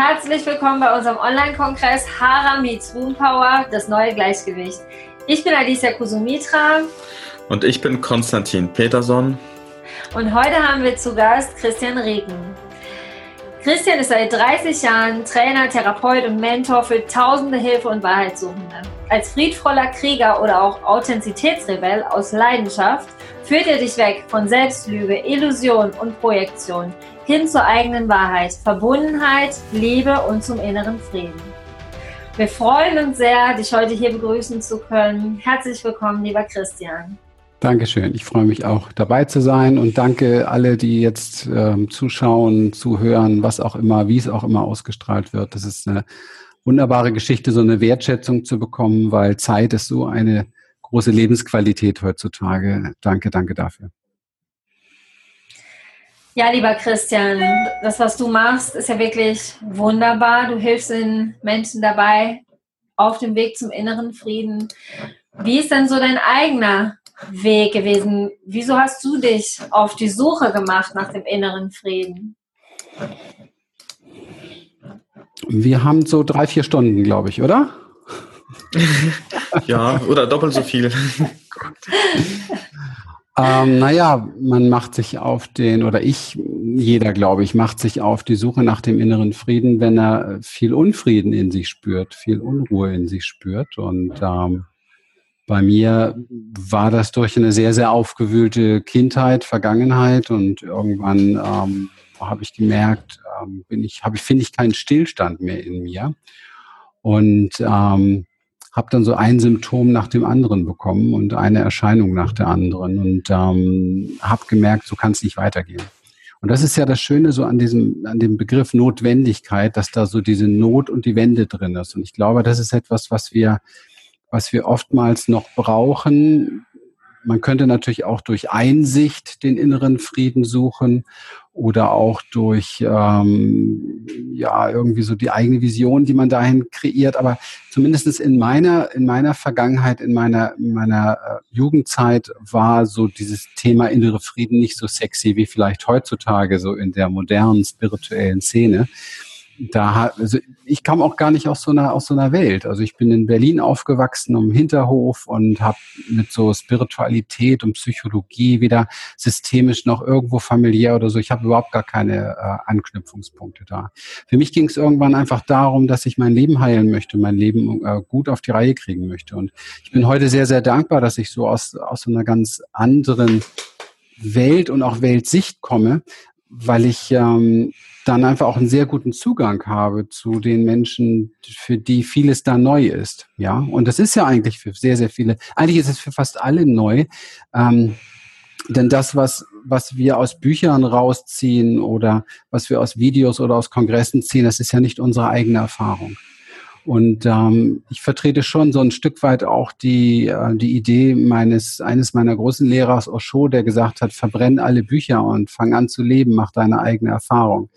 herzlich willkommen bei unserem Online-Kongress Hara Meets Womb Power, das neue Gleichgewicht. Ich bin Alicia Kusumitra. Und ich bin Konstantin Peterson. Und heute haben wir zu Gast Christian Regen. Christian ist seit 30 Jahren Trainer, Therapeut und Mentor für tausende Hilfe- und Wahrheitssuchende. Als friedvoller Krieger oder auch Authentizitätsrebell aus Leidenschaft führt er dich weg von Selbstlüge, Illusion und Projektion hin zur eigenen Wahrheit, Verbundenheit, Liebe und zum inneren Frieden. Wir freuen uns sehr, dich heute hier begrüßen zu können. Herzlich willkommen, lieber Christian. Dankeschön. Ich freue mich auch dabei zu sein und danke alle, die jetzt ähm, zuschauen, zuhören, was auch immer, wie es auch immer ausgestrahlt wird. Das ist eine wunderbare Geschichte, so eine Wertschätzung zu bekommen, weil Zeit ist so eine große Lebensqualität heutzutage. Danke, danke dafür. Ja, lieber Christian, das, was du machst, ist ja wirklich wunderbar. Du hilfst den Menschen dabei auf dem Weg zum inneren Frieden. Wie ist denn so dein eigener Weg gewesen? Wieso hast du dich auf die Suche gemacht nach dem inneren Frieden? Wir haben so drei, vier Stunden, glaube ich, oder? ja, oder doppelt so viel. ähm, naja, man macht sich auf den, oder ich, jeder, glaube ich, macht sich auf die Suche nach dem inneren Frieden, wenn er viel Unfrieden in sich spürt, viel Unruhe in sich spürt. Und ähm, bei mir war das durch eine sehr, sehr aufgewühlte Kindheit, Vergangenheit und irgendwann ähm, habe ich gemerkt, ähm, bin ich, ich, finde ich keinen Stillstand mehr in mir und ähm, habe dann so ein Symptom nach dem anderen bekommen und eine Erscheinung nach der anderen und ähm, habe gemerkt, so kann es nicht weitergehen. Und das ist ja das Schöne so an diesem, an dem Begriff Notwendigkeit, dass da so diese Not und die Wende drin ist. Und ich glaube, das ist etwas, was wir was wir oftmals noch brauchen. Man könnte natürlich auch durch Einsicht den inneren Frieden suchen oder auch durch ähm, ja irgendwie so die eigene Vision, die man dahin kreiert. Aber zumindestens in meiner in meiner Vergangenheit, in meiner in meiner äh, Jugendzeit war so dieses Thema innere Frieden nicht so sexy wie vielleicht heutzutage so in der modernen spirituellen Szene da also ich kam auch gar nicht aus so einer aus so einer Welt. Also ich bin in Berlin aufgewachsen um Hinterhof und habe mit so Spiritualität und Psychologie weder systemisch noch irgendwo familiär oder so. Ich habe überhaupt gar keine äh, Anknüpfungspunkte da. Für mich ging es irgendwann einfach darum, dass ich mein Leben heilen möchte, mein Leben äh, gut auf die Reihe kriegen möchte. Und ich bin heute sehr sehr dankbar, dass ich so aus aus so einer ganz anderen Welt und auch Weltsicht komme, weil ich ähm, dann einfach auch einen sehr guten Zugang habe zu den Menschen, für die vieles da neu ist. Ja, und das ist ja eigentlich für sehr, sehr viele, eigentlich ist es für fast alle neu. Ähm, denn das, was, was wir aus Büchern rausziehen oder was wir aus Videos oder aus Kongressen ziehen, das ist ja nicht unsere eigene Erfahrung. Und ähm, ich vertrete schon so ein Stück weit auch die, äh, die Idee meines, eines meiner großen Lehrers Osho, der gesagt hat, verbrenn alle Bücher und fang an zu leben, mach deine eigene Erfahrung.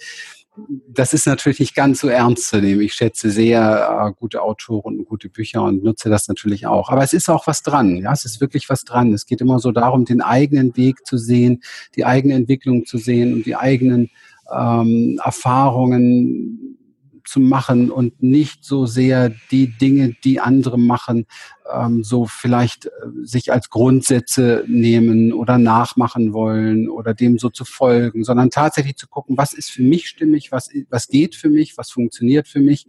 Das ist natürlich nicht ganz so ernst zu nehmen. Ich schätze sehr äh, gute Autoren und gute Bücher und nutze das natürlich auch. Aber es ist auch was dran. Ja, es ist wirklich was dran. Es geht immer so darum, den eigenen Weg zu sehen, die eigene Entwicklung zu sehen und die eigenen ähm, Erfahrungen zu machen und nicht so sehr die Dinge, die andere machen, ähm, so vielleicht äh, sich als Grundsätze nehmen oder nachmachen wollen oder dem so zu folgen, sondern tatsächlich zu gucken, was ist für mich stimmig, was, was geht für mich, was funktioniert für mich.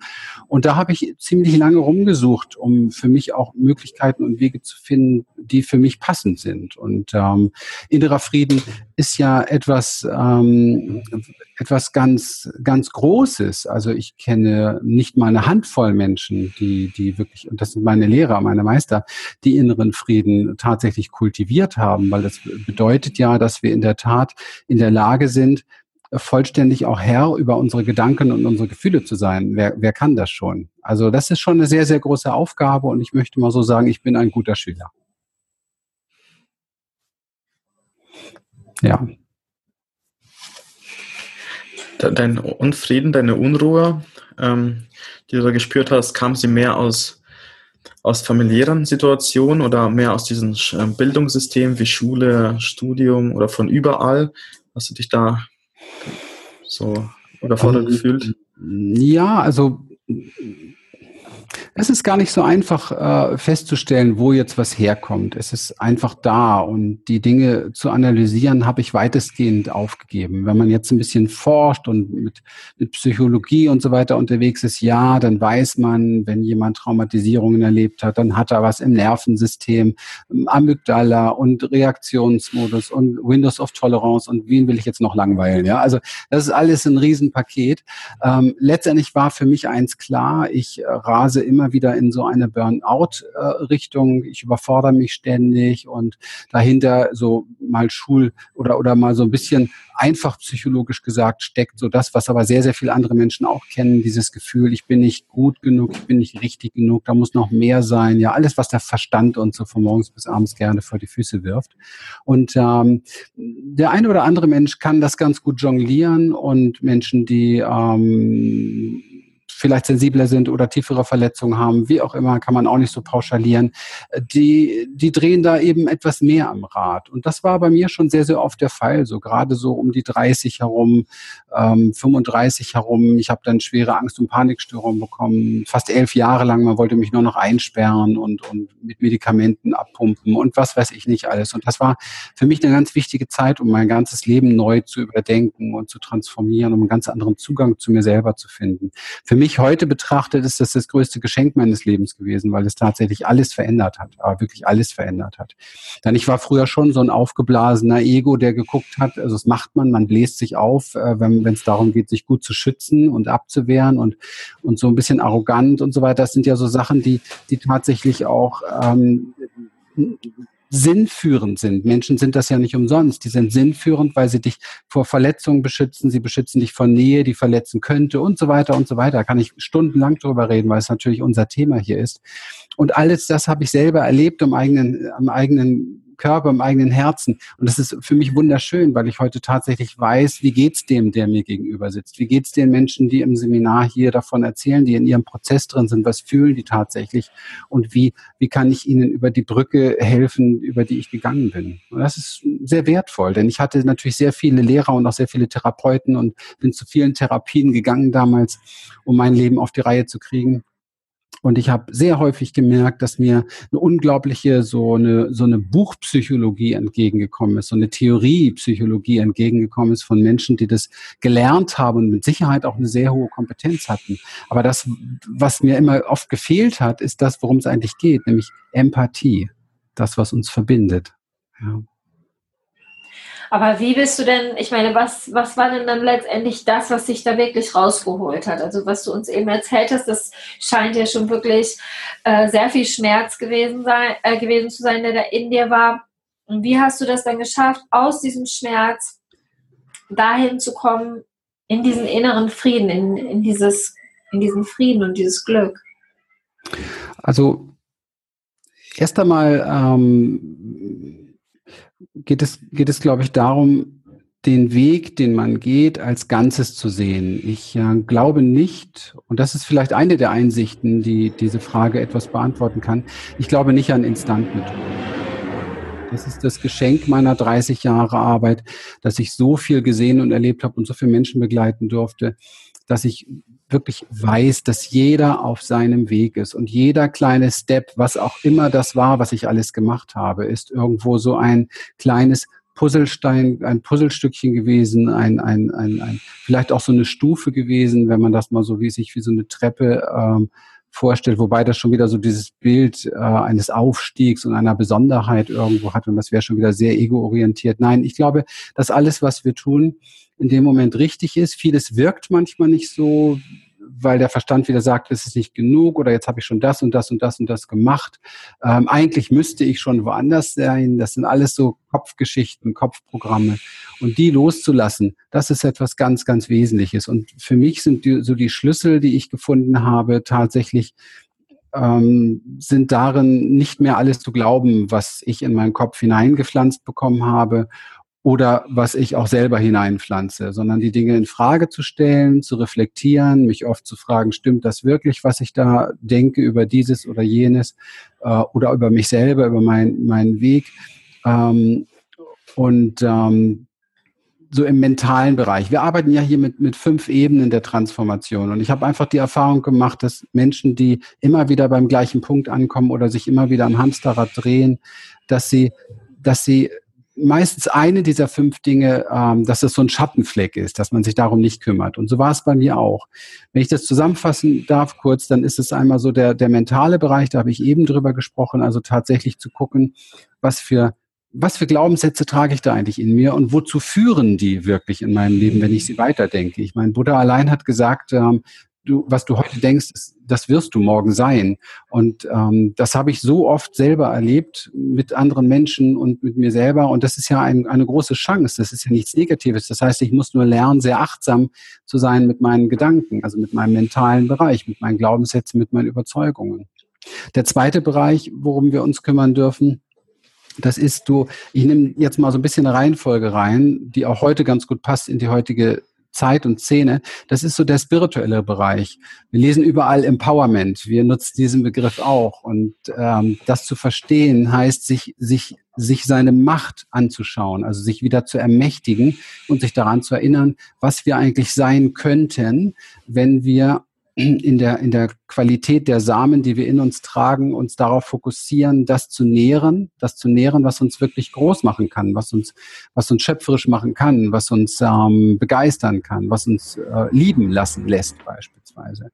Und da habe ich ziemlich lange rumgesucht, um für mich auch Möglichkeiten und Wege zu finden, die für mich passend sind. Und ähm, innerer Frieden ist ja etwas, ähm, etwas ganz, ganz Großes. Also ich kenne nicht mal eine Handvoll Menschen, die, die wirklich, und das sind meine Lehrer, meine Meister, die inneren Frieden tatsächlich kultiviert haben, weil das bedeutet ja, dass wir in der Tat in der Lage sind, vollständig auch Herr über unsere Gedanken und unsere Gefühle zu sein. Wer, wer kann das schon? Also das ist schon eine sehr, sehr große Aufgabe und ich möchte mal so sagen, ich bin ein guter Schüler. Ja. Dein Unfrieden, deine Unruhe, ähm, die du da gespürt hast, kam sie mehr aus aus familiären Situationen oder mehr aus diesem ähm, Bildungssystem wie Schule, Studium oder von überall? Hast du dich da so überfordert um, gefühlt? Ja, also es ist gar nicht so einfach äh, festzustellen, wo jetzt was herkommt. Es ist einfach da und die Dinge zu analysieren habe ich weitestgehend aufgegeben. Wenn man jetzt ein bisschen forscht und mit, mit Psychologie und so weiter unterwegs ist, ja, dann weiß man, wenn jemand Traumatisierungen erlebt hat, dann hat er was im Nervensystem, Amygdala und Reaktionsmodus und Windows of Tolerance und wen will ich jetzt noch langweilen? Ja, also das ist alles ein Riesenpaket. Ähm, letztendlich war für mich eins klar, ich äh, rase immer wieder in so eine Burnout-Richtung. ich überfordere mich ständig und dahinter so mal Schul- oder, oder mal so ein bisschen einfach psychologisch gesagt steckt so das, was aber sehr, sehr viele andere Menschen auch kennen, dieses Gefühl, ich bin nicht gut genug, ich bin nicht richtig genug, da muss noch mehr sein. Ja, alles, was der Verstand uns so von morgens bis abends gerne vor die Füße wirft. Und ähm, der eine oder andere Mensch kann das ganz gut jonglieren und Menschen, die ähm, vielleicht sensibler sind oder tiefere Verletzungen haben, wie auch immer, kann man auch nicht so pauschalieren. Die, die drehen da eben etwas mehr am Rad. Und das war bei mir schon sehr, sehr oft der Fall. So gerade so um die 30 herum, ähm, 35 herum. Ich habe dann schwere Angst- und Panikstörungen bekommen, fast elf Jahre lang. Man wollte mich nur noch einsperren und, und mit Medikamenten abpumpen und was weiß ich nicht alles. Und das war für mich eine ganz wichtige Zeit, um mein ganzes Leben neu zu überdenken und zu transformieren, um einen ganz anderen Zugang zu mir selber zu finden. Für mich mich heute betrachtet, ist das das größte Geschenk meines Lebens gewesen, weil es tatsächlich alles verändert hat, aber wirklich alles verändert hat. Denn ich war früher schon so ein aufgeblasener Ego, der geguckt hat, also das macht man, man bläst sich auf, äh, wenn es darum geht, sich gut zu schützen und abzuwehren und, und so ein bisschen arrogant und so weiter. Das sind ja so Sachen, die, die tatsächlich auch ähm, sinnführend sind. Menschen sind das ja nicht umsonst. Die sind sinnführend, weil sie dich vor Verletzungen beschützen, sie beschützen dich vor Nähe, die verletzen könnte und so weiter und so weiter. Da kann ich stundenlang drüber reden, weil es natürlich unser Thema hier ist. Und alles das habe ich selber erlebt am eigenen, am eigenen Körper, im eigenen Herzen. Und das ist für mich wunderschön, weil ich heute tatsächlich weiß, wie geht's dem, der mir gegenüber sitzt? Wie geht's den Menschen, die im Seminar hier davon erzählen, die in ihrem Prozess drin sind? Was fühlen die tatsächlich? Und wie, wie kann ich ihnen über die Brücke helfen, über die ich gegangen bin? Und das ist sehr wertvoll, denn ich hatte natürlich sehr viele Lehrer und auch sehr viele Therapeuten und bin zu vielen Therapien gegangen damals, um mein Leben auf die Reihe zu kriegen. Und ich habe sehr häufig gemerkt, dass mir eine unglaubliche so eine so eine Buchpsychologie entgegengekommen ist, so eine Theoriepsychologie entgegengekommen ist von Menschen, die das gelernt haben und mit Sicherheit auch eine sehr hohe Kompetenz hatten. Aber das, was mir immer oft gefehlt hat, ist das, worum es eigentlich geht, nämlich Empathie, das, was uns verbindet. Ja. Aber wie bist du denn, ich meine, was, was war denn dann letztendlich das, was sich da wirklich rausgeholt hat? Also was du uns eben erzählt hast, das scheint ja schon wirklich äh, sehr viel Schmerz gewesen, sein, äh, gewesen zu sein, der da in dir war. Und wie hast du das dann geschafft, aus diesem Schmerz dahin zu kommen, in diesen inneren Frieden, in, in, dieses, in diesen Frieden und dieses Glück? Also erst einmal ähm, geht es, geht es, glaube ich, darum, den Weg, den man geht, als Ganzes zu sehen. Ich äh, glaube nicht, und das ist vielleicht eine der Einsichten, die diese Frage etwas beantworten kann, ich glaube nicht an Instantmethoden. Das ist das Geschenk meiner 30 Jahre Arbeit, dass ich so viel gesehen und erlebt habe und so viele Menschen begleiten durfte, dass ich wirklich weiß, dass jeder auf seinem Weg ist und jeder kleine Step, was auch immer das war, was ich alles gemacht habe, ist irgendwo so ein kleines Puzzlestein, ein Puzzlestückchen gewesen, ein, ein, ein, ein vielleicht auch so eine Stufe gewesen, wenn man das mal so wie sich wie so eine Treppe ähm, vorstellt, wobei das schon wieder so dieses Bild äh, eines Aufstiegs und einer Besonderheit irgendwo hat und das wäre schon wieder sehr ego-orientiert. Nein, ich glaube, dass alles, was wir tun, in dem Moment richtig ist. Vieles wirkt manchmal nicht so, weil der Verstand wieder sagt, es ist nicht genug oder jetzt habe ich schon das und das und das und das gemacht. Ähm, eigentlich müsste ich schon woanders sein. Das sind alles so Kopfgeschichten, Kopfprogramme. Und die loszulassen, das ist etwas ganz, ganz Wesentliches. Und für mich sind die, so die Schlüssel, die ich gefunden habe, tatsächlich ähm, sind darin nicht mehr alles zu glauben, was ich in meinen Kopf hineingepflanzt bekommen habe oder was ich auch selber hineinpflanze, sondern die Dinge in Frage zu stellen, zu reflektieren, mich oft zu fragen, stimmt das wirklich, was ich da denke über dieses oder jenes äh, oder über mich selber, über mein, meinen Weg. Ähm, und ähm, so im mentalen Bereich. Wir arbeiten ja hier mit, mit fünf Ebenen der Transformation. Und ich habe einfach die Erfahrung gemacht, dass Menschen, die immer wieder beim gleichen Punkt ankommen oder sich immer wieder am Hamsterrad drehen, dass sie, dass sie meistens eine dieser fünf Dinge, ähm, dass es so ein Schattenfleck ist, dass man sich darum nicht kümmert. Und so war es bei mir auch. Wenn ich das zusammenfassen darf kurz, dann ist es einmal so der, der mentale Bereich, da habe ich eben drüber gesprochen, also tatsächlich zu gucken, was für was für Glaubenssätze trage ich da eigentlich in mir und wozu führen die wirklich in meinem Leben, wenn ich sie weiterdenke? Ich meine, Buddha allein hat gesagt, ähm, du, was du heute denkst, das wirst du morgen sein. Und ähm, das habe ich so oft selber erlebt mit anderen Menschen und mit mir selber. Und das ist ja ein, eine große Chance. Das ist ja nichts Negatives. Das heißt, ich muss nur lernen, sehr achtsam zu sein mit meinen Gedanken, also mit meinem mentalen Bereich, mit meinen Glaubenssätzen, mit meinen Überzeugungen. Der zweite Bereich, worum wir uns kümmern dürfen, das ist du, ich nehme jetzt mal so ein bisschen eine Reihenfolge rein, die auch heute ganz gut passt in die heutige Zeit und Szene. Das ist so der spirituelle Bereich. Wir lesen überall Empowerment. Wir nutzen diesen Begriff auch. Und ähm, das zu verstehen heißt, sich, sich, sich seine Macht anzuschauen, also sich wieder zu ermächtigen und sich daran zu erinnern, was wir eigentlich sein könnten, wenn wir in der, in der Qualität der Samen, die wir in uns tragen, uns darauf fokussieren, das zu nähren, das zu nähren, was uns wirklich groß machen kann, was uns, was uns schöpferisch machen kann, was uns ähm, begeistern kann, was uns äh, lieben lassen lässt beispielsweise.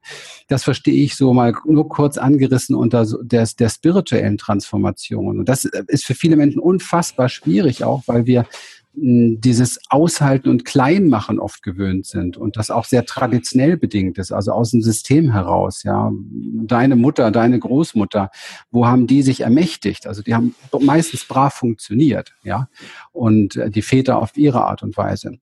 Das verstehe ich so mal nur kurz angerissen unter der, der spirituellen Transformation. Und das ist für viele Menschen unfassbar schwierig auch, weil wir dieses Aushalten und Kleinmachen oft gewöhnt sind und das auch sehr traditionell bedingt ist, also aus dem System heraus, ja. Deine Mutter, deine Großmutter, wo haben die sich ermächtigt? Also die haben meistens brav funktioniert, ja. Und äh, die Väter auf ihre Art und Weise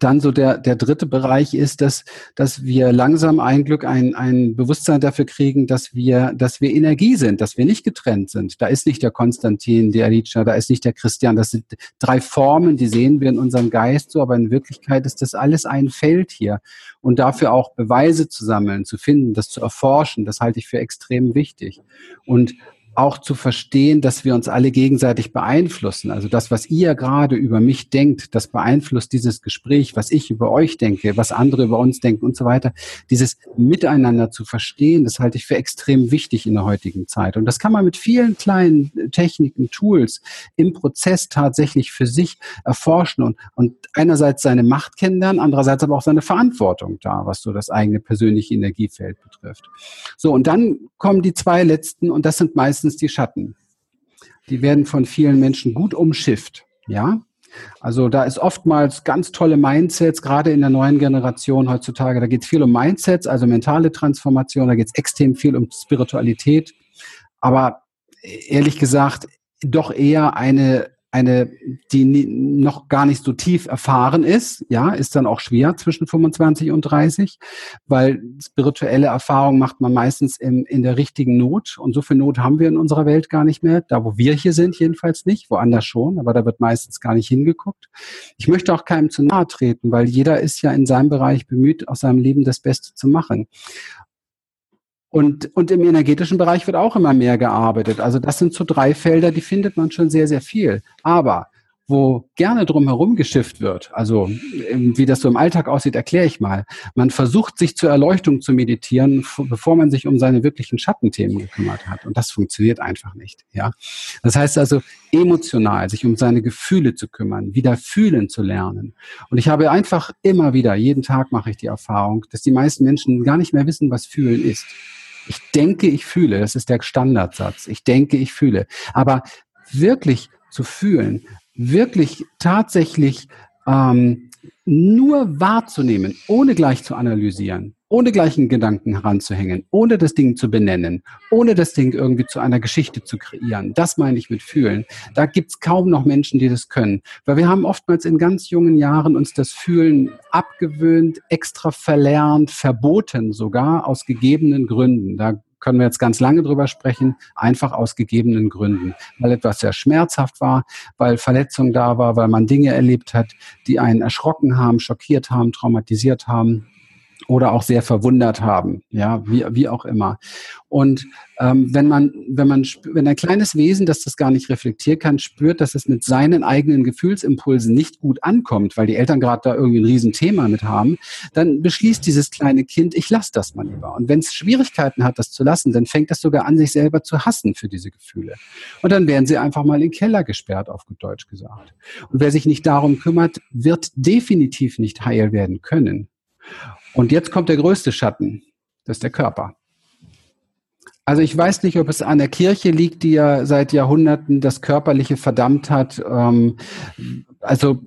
dann so der, der dritte Bereich ist, dass, dass wir langsam ein Glück ein, ein Bewusstsein dafür kriegen, dass wir, dass wir Energie sind, dass wir nicht getrennt sind. Da ist nicht der Konstantin, der Alicia, da ist nicht der Christian. Das sind drei Formen, die sehen wir in unserem Geist so, aber in Wirklichkeit ist das alles ein Feld hier. Und dafür auch Beweise zu sammeln, zu finden, das zu erforschen, das halte ich für extrem wichtig. Und auch zu verstehen, dass wir uns alle gegenseitig beeinflussen. Also das, was ihr gerade über mich denkt, das beeinflusst dieses Gespräch, was ich über euch denke, was andere über uns denken und so weiter. Dieses Miteinander zu verstehen, das halte ich für extrem wichtig in der heutigen Zeit. Und das kann man mit vielen kleinen Techniken, Tools im Prozess tatsächlich für sich erforschen und, und einerseits seine Macht kennenlernen, andererseits aber auch seine Verantwortung da, was so das eigene persönliche Energiefeld betrifft. So, und dann kommen die zwei letzten und das sind meistens meistens die Schatten. Die werden von vielen Menschen gut umschifft. Ja, also da ist oftmals ganz tolle Mindsets, gerade in der neuen Generation heutzutage. Da geht es viel um Mindsets, also mentale Transformation, da geht es extrem viel um Spiritualität. Aber ehrlich gesagt, doch eher eine eine, die noch gar nicht so tief erfahren ist, ja, ist dann auch schwer zwischen 25 und 30, weil spirituelle Erfahrung macht man meistens in, in der richtigen Not. Und so viel Not haben wir in unserer Welt gar nicht mehr. Da, wo wir hier sind, jedenfalls nicht, woanders schon, aber da wird meistens gar nicht hingeguckt. Ich möchte auch keinem zu nahe treten, weil jeder ist ja in seinem Bereich bemüht, aus seinem Leben das Beste zu machen. Und, und im energetischen Bereich wird auch immer mehr gearbeitet. Also das sind so drei Felder, die findet man schon sehr, sehr viel. Aber wo gerne drum herum geschifft wird, also ähm, wie das so im Alltag aussieht, erkläre ich mal. Man versucht sich zur Erleuchtung zu meditieren, bevor man sich um seine wirklichen Schattenthemen gekümmert hat. Und das funktioniert einfach nicht. Ja, das heißt also emotional sich um seine Gefühle zu kümmern, wieder fühlen zu lernen. Und ich habe einfach immer wieder, jeden Tag mache ich die Erfahrung, dass die meisten Menschen gar nicht mehr wissen, was fühlen ist. Ich denke, ich fühle, das ist der Standardsatz. Ich denke, ich fühle. Aber wirklich zu fühlen, wirklich tatsächlich ähm, nur wahrzunehmen, ohne gleich zu analysieren, ohne gleich einen Gedanken heranzuhängen, ohne das Ding zu benennen, ohne das Ding irgendwie zu einer Geschichte zu kreieren. Das meine ich mit fühlen. Da gibt's kaum noch Menschen, die das können. Weil wir haben oftmals in ganz jungen Jahren uns das Fühlen abgewöhnt, extra verlernt, verboten sogar aus gegebenen Gründen. Da können wir jetzt ganz lange drüber sprechen, einfach aus gegebenen Gründen, weil etwas sehr schmerzhaft war, weil Verletzung da war, weil man Dinge erlebt hat, die einen erschrocken haben, schockiert haben, traumatisiert haben oder auch sehr verwundert haben, ja, wie, wie auch immer. Und ähm, wenn man, wenn man, wenn ein kleines Wesen, das das gar nicht reflektieren kann, spürt, dass es mit seinen eigenen Gefühlsimpulsen nicht gut ankommt, weil die Eltern gerade da irgendwie ein Riesenthema mit haben, dann beschließt dieses kleine Kind, ich lasse das mal lieber. Und wenn es Schwierigkeiten hat, das zu lassen, dann fängt das sogar an, sich selber zu hassen für diese Gefühle. Und dann werden sie einfach mal in den Keller gesperrt, auf gut Deutsch gesagt. Und wer sich nicht darum kümmert, wird definitiv nicht heil werden können. Und jetzt kommt der größte Schatten, das ist der Körper. Also ich weiß nicht, ob es an der Kirche liegt, die ja seit Jahrhunderten das Körperliche verdammt hat. Ähm, also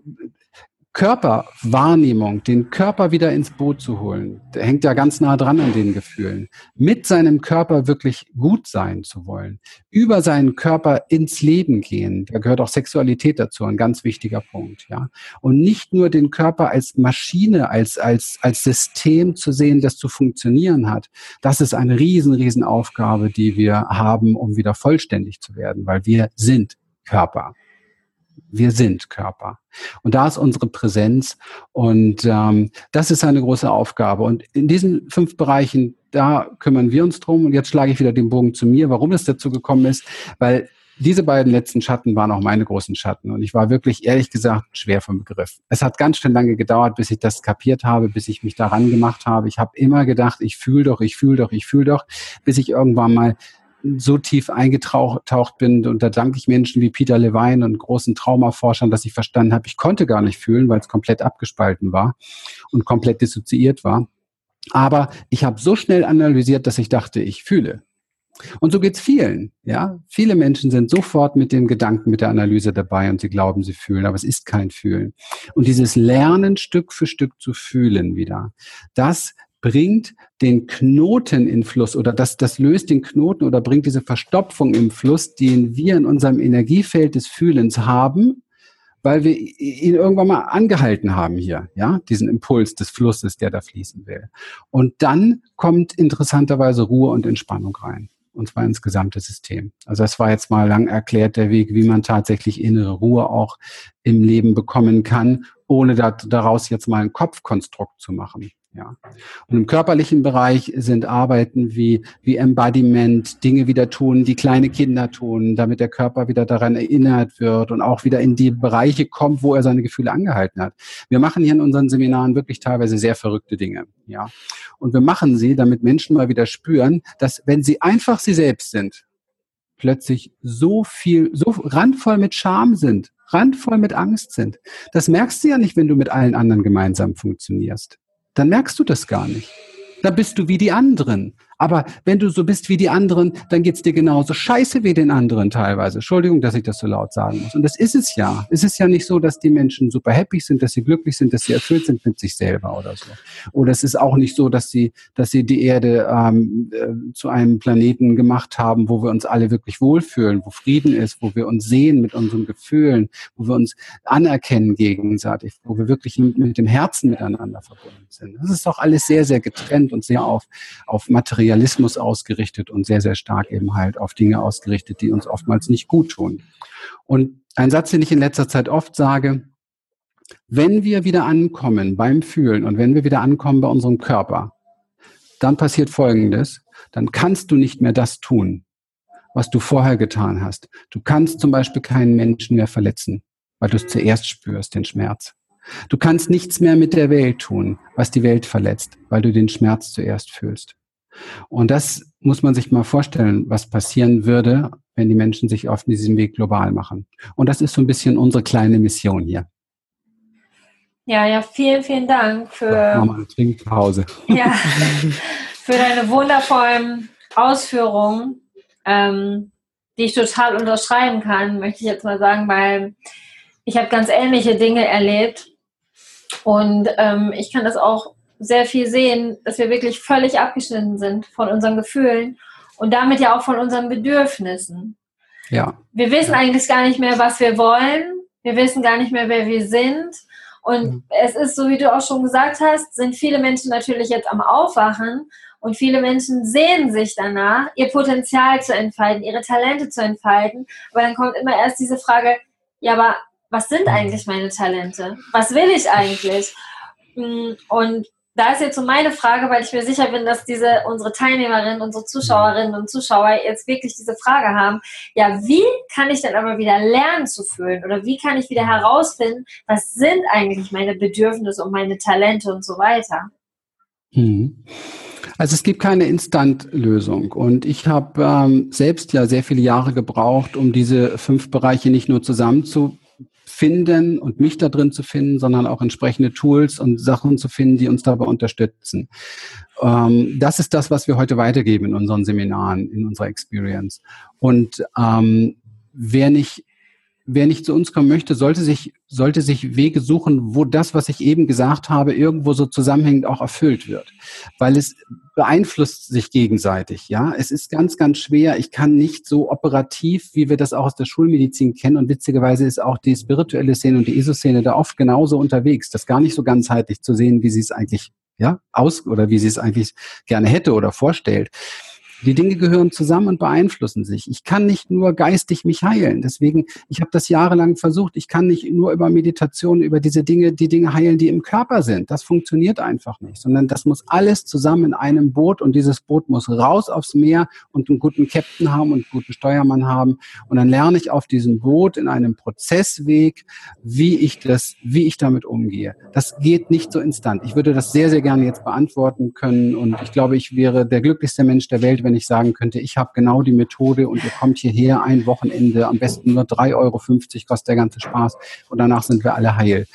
Körperwahrnehmung, den Körper wieder ins Boot zu holen, der hängt ja ganz nah dran an den Gefühlen. Mit seinem Körper wirklich gut sein zu wollen, über seinen Körper ins Leben gehen, da gehört auch Sexualität dazu, ein ganz wichtiger Punkt, ja. Und nicht nur den Körper als Maschine, als, als, als System zu sehen, das zu funktionieren hat. Das ist eine riesen, riesen Aufgabe, die wir haben, um wieder vollständig zu werden, weil wir sind Körper wir sind Körper. Und da ist unsere Präsenz und ähm, das ist eine große Aufgabe. Und in diesen fünf Bereichen, da kümmern wir uns drum. Und jetzt schlage ich wieder den Bogen zu mir, warum es dazu gekommen ist, weil diese beiden letzten Schatten waren auch meine großen Schatten. Und ich war wirklich, ehrlich gesagt, schwer vom Begriff. Es hat ganz schön lange gedauert, bis ich das kapiert habe, bis ich mich daran gemacht habe. Ich habe immer gedacht, ich fühle doch, ich fühle doch, ich fühle doch, bis ich irgendwann mal so tief eingetaucht bin und da danke ich Menschen wie Peter Levine und großen Traumaforschern, dass ich verstanden habe, ich konnte gar nicht fühlen, weil es komplett abgespalten war und komplett dissoziiert war. Aber ich habe so schnell analysiert, dass ich dachte, ich fühle. Und so geht's vielen. Ja, viele Menschen sind sofort mit den Gedanken, mit der Analyse dabei und sie glauben, sie fühlen, aber es ist kein Fühlen. Und dieses Lernen Stück für Stück zu fühlen wieder, das bringt den Knoten in Fluss oder das, das löst den Knoten oder bringt diese Verstopfung im Fluss, den wir in unserem Energiefeld des Fühlens haben, weil wir ihn irgendwann mal angehalten haben hier, ja, diesen Impuls des Flusses, der da fließen will. Und dann kommt interessanterweise Ruhe und Entspannung rein. Und zwar ins gesamte System. Also das war jetzt mal lang erklärt der Weg, wie man tatsächlich innere Ruhe auch im Leben bekommen kann, ohne daraus jetzt mal ein Kopfkonstrukt zu machen. Ja. Und im körperlichen Bereich sind Arbeiten wie, wie Embodiment, Dinge wieder tun, die kleine Kinder tun, damit der Körper wieder daran erinnert wird und auch wieder in die Bereiche kommt, wo er seine Gefühle angehalten hat. Wir machen hier in unseren Seminaren wirklich teilweise sehr verrückte Dinge. Ja. Und wir machen sie, damit Menschen mal wieder spüren, dass wenn sie einfach sie selbst sind, plötzlich so viel, so randvoll mit Scham sind, randvoll mit Angst sind. Das merkst du ja nicht, wenn du mit allen anderen gemeinsam funktionierst dann merkst du das gar nicht. Da bist du wie die anderen. Aber wenn du so bist wie die anderen, dann geht's dir genauso scheiße wie den anderen teilweise. Entschuldigung, dass ich das so laut sagen muss. Und das ist es ja. Es ist ja nicht so, dass die Menschen super happy sind, dass sie glücklich sind, dass sie erfüllt sind mit sich selber oder so. Oder es ist auch nicht so, dass sie, dass sie die Erde ähm, äh, zu einem Planeten gemacht haben, wo wir uns alle wirklich wohlfühlen, wo Frieden ist, wo wir uns sehen mit unseren Gefühlen, wo wir uns anerkennen gegenseitig, wo wir wirklich mit, mit dem Herzen miteinander verbunden sind. Das ist doch alles sehr, sehr getrennt und sehr auf, auf Material Materialismus ausgerichtet und sehr, sehr stark eben halt auf Dinge ausgerichtet, die uns oftmals nicht gut tun. Und ein Satz, den ich in letzter Zeit oft sage, wenn wir wieder ankommen beim Fühlen und wenn wir wieder ankommen bei unserem Körper, dann passiert Folgendes, dann kannst du nicht mehr das tun, was du vorher getan hast. Du kannst zum Beispiel keinen Menschen mehr verletzen, weil du es zuerst spürst, den Schmerz. Du kannst nichts mehr mit der Welt tun, was die Welt verletzt, weil du den Schmerz zuerst fühlst. Und das muss man sich mal vorstellen, was passieren würde, wenn die Menschen sich auf diesem Weg global machen. Und das ist so ein bisschen unsere kleine Mission hier. Ja, ja, vielen, vielen Dank für. Ja, eine Trinkpause. Ja, für deine wundervollen Ausführungen, ähm, die ich total unterschreiben kann, möchte ich jetzt mal sagen, weil ich habe ganz ähnliche Dinge erlebt und ähm, ich kann das auch sehr viel sehen, dass wir wirklich völlig abgeschnitten sind von unseren Gefühlen und damit ja auch von unseren Bedürfnissen. Ja. Wir wissen ja. eigentlich gar nicht mehr, was wir wollen. Wir wissen gar nicht mehr, wer wir sind. Und mhm. es ist, so wie du auch schon gesagt hast, sind viele Menschen natürlich jetzt am Aufwachen und viele Menschen sehen sich danach, ihr Potenzial zu entfalten, ihre Talente zu entfalten. Aber dann kommt immer erst diese Frage, ja, aber was sind mhm. eigentlich meine Talente? Was will ich eigentlich? Mm, und da ist jetzt so meine Frage, weil ich mir sicher bin, dass diese unsere Teilnehmerinnen, unsere Zuschauerinnen und Zuschauer jetzt wirklich diese Frage haben. Ja, wie kann ich denn aber wieder lernen zu fühlen? Oder wie kann ich wieder herausfinden, was sind eigentlich meine Bedürfnisse und meine Talente und so weiter? Hm. Also es gibt keine Instant-Lösung und ich habe ähm, selbst ja sehr viele Jahre gebraucht, um diese fünf Bereiche nicht nur zusammenzufinden und mich da drin zu finden, sondern auch entsprechende Tools und Sachen zu finden, die uns dabei unterstützen. Ähm, das ist das, was wir heute weitergeben in unseren Seminaren, in unserer Experience. Und ähm, wer nicht wer nicht zu uns kommen möchte, sollte sich, sollte sich Wege suchen, wo das, was ich eben gesagt habe, irgendwo so zusammenhängend auch erfüllt wird. Weil es beeinflusst sich gegenseitig, ja. Es ist ganz, ganz schwer. Ich kann nicht so operativ, wie wir das auch aus der Schulmedizin kennen. Und witzigerweise ist auch die spirituelle Szene und die ESO-Szene da oft genauso unterwegs, das gar nicht so ganzheitlich zu sehen, wie sie es eigentlich ja, aus oder wie sie es eigentlich gerne hätte oder vorstellt. Die Dinge gehören zusammen und beeinflussen sich. Ich kann nicht nur geistig mich heilen. Deswegen, ich habe das jahrelang versucht. Ich kann nicht nur über Meditation, über diese Dinge, die Dinge heilen, die im Körper sind. Das funktioniert einfach nicht, sondern das muss alles zusammen in einem Boot und dieses Boot muss raus aufs Meer und einen guten Captain haben und einen guten Steuermann haben. Und dann lerne ich auf diesem Boot in einem Prozessweg, wie ich das, wie ich damit umgehe. Das geht nicht so instant. Ich würde das sehr, sehr gerne jetzt beantworten können und ich glaube, ich wäre der glücklichste Mensch der Welt, wenn ich sagen könnte, ich habe genau die Methode und ihr kommt hierher ein Wochenende, am besten nur 3,50 Euro kostet der ganze Spaß und danach sind wir alle heil.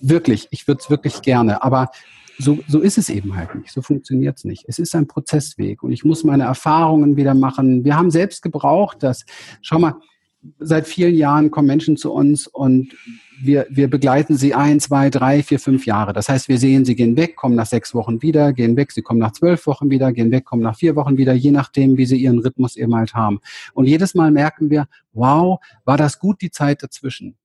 Wirklich, ich würde es wirklich gerne, aber so, so ist es eben halt nicht. So funktioniert es nicht. Es ist ein Prozessweg und ich muss meine Erfahrungen wieder machen. Wir haben selbst gebraucht, dass, schau mal, seit vielen Jahren kommen Menschen zu uns und wir, wir begleiten sie ein, zwei, drei, vier, fünf Jahre. Das heißt, wir sehen, sie gehen weg, kommen nach sechs Wochen wieder, gehen weg, sie kommen nach zwölf Wochen wieder, gehen weg, kommen nach vier Wochen wieder, je nachdem, wie sie ihren Rhythmus eben halt haben. Und jedes Mal merken wir, wow, war das gut die Zeit dazwischen.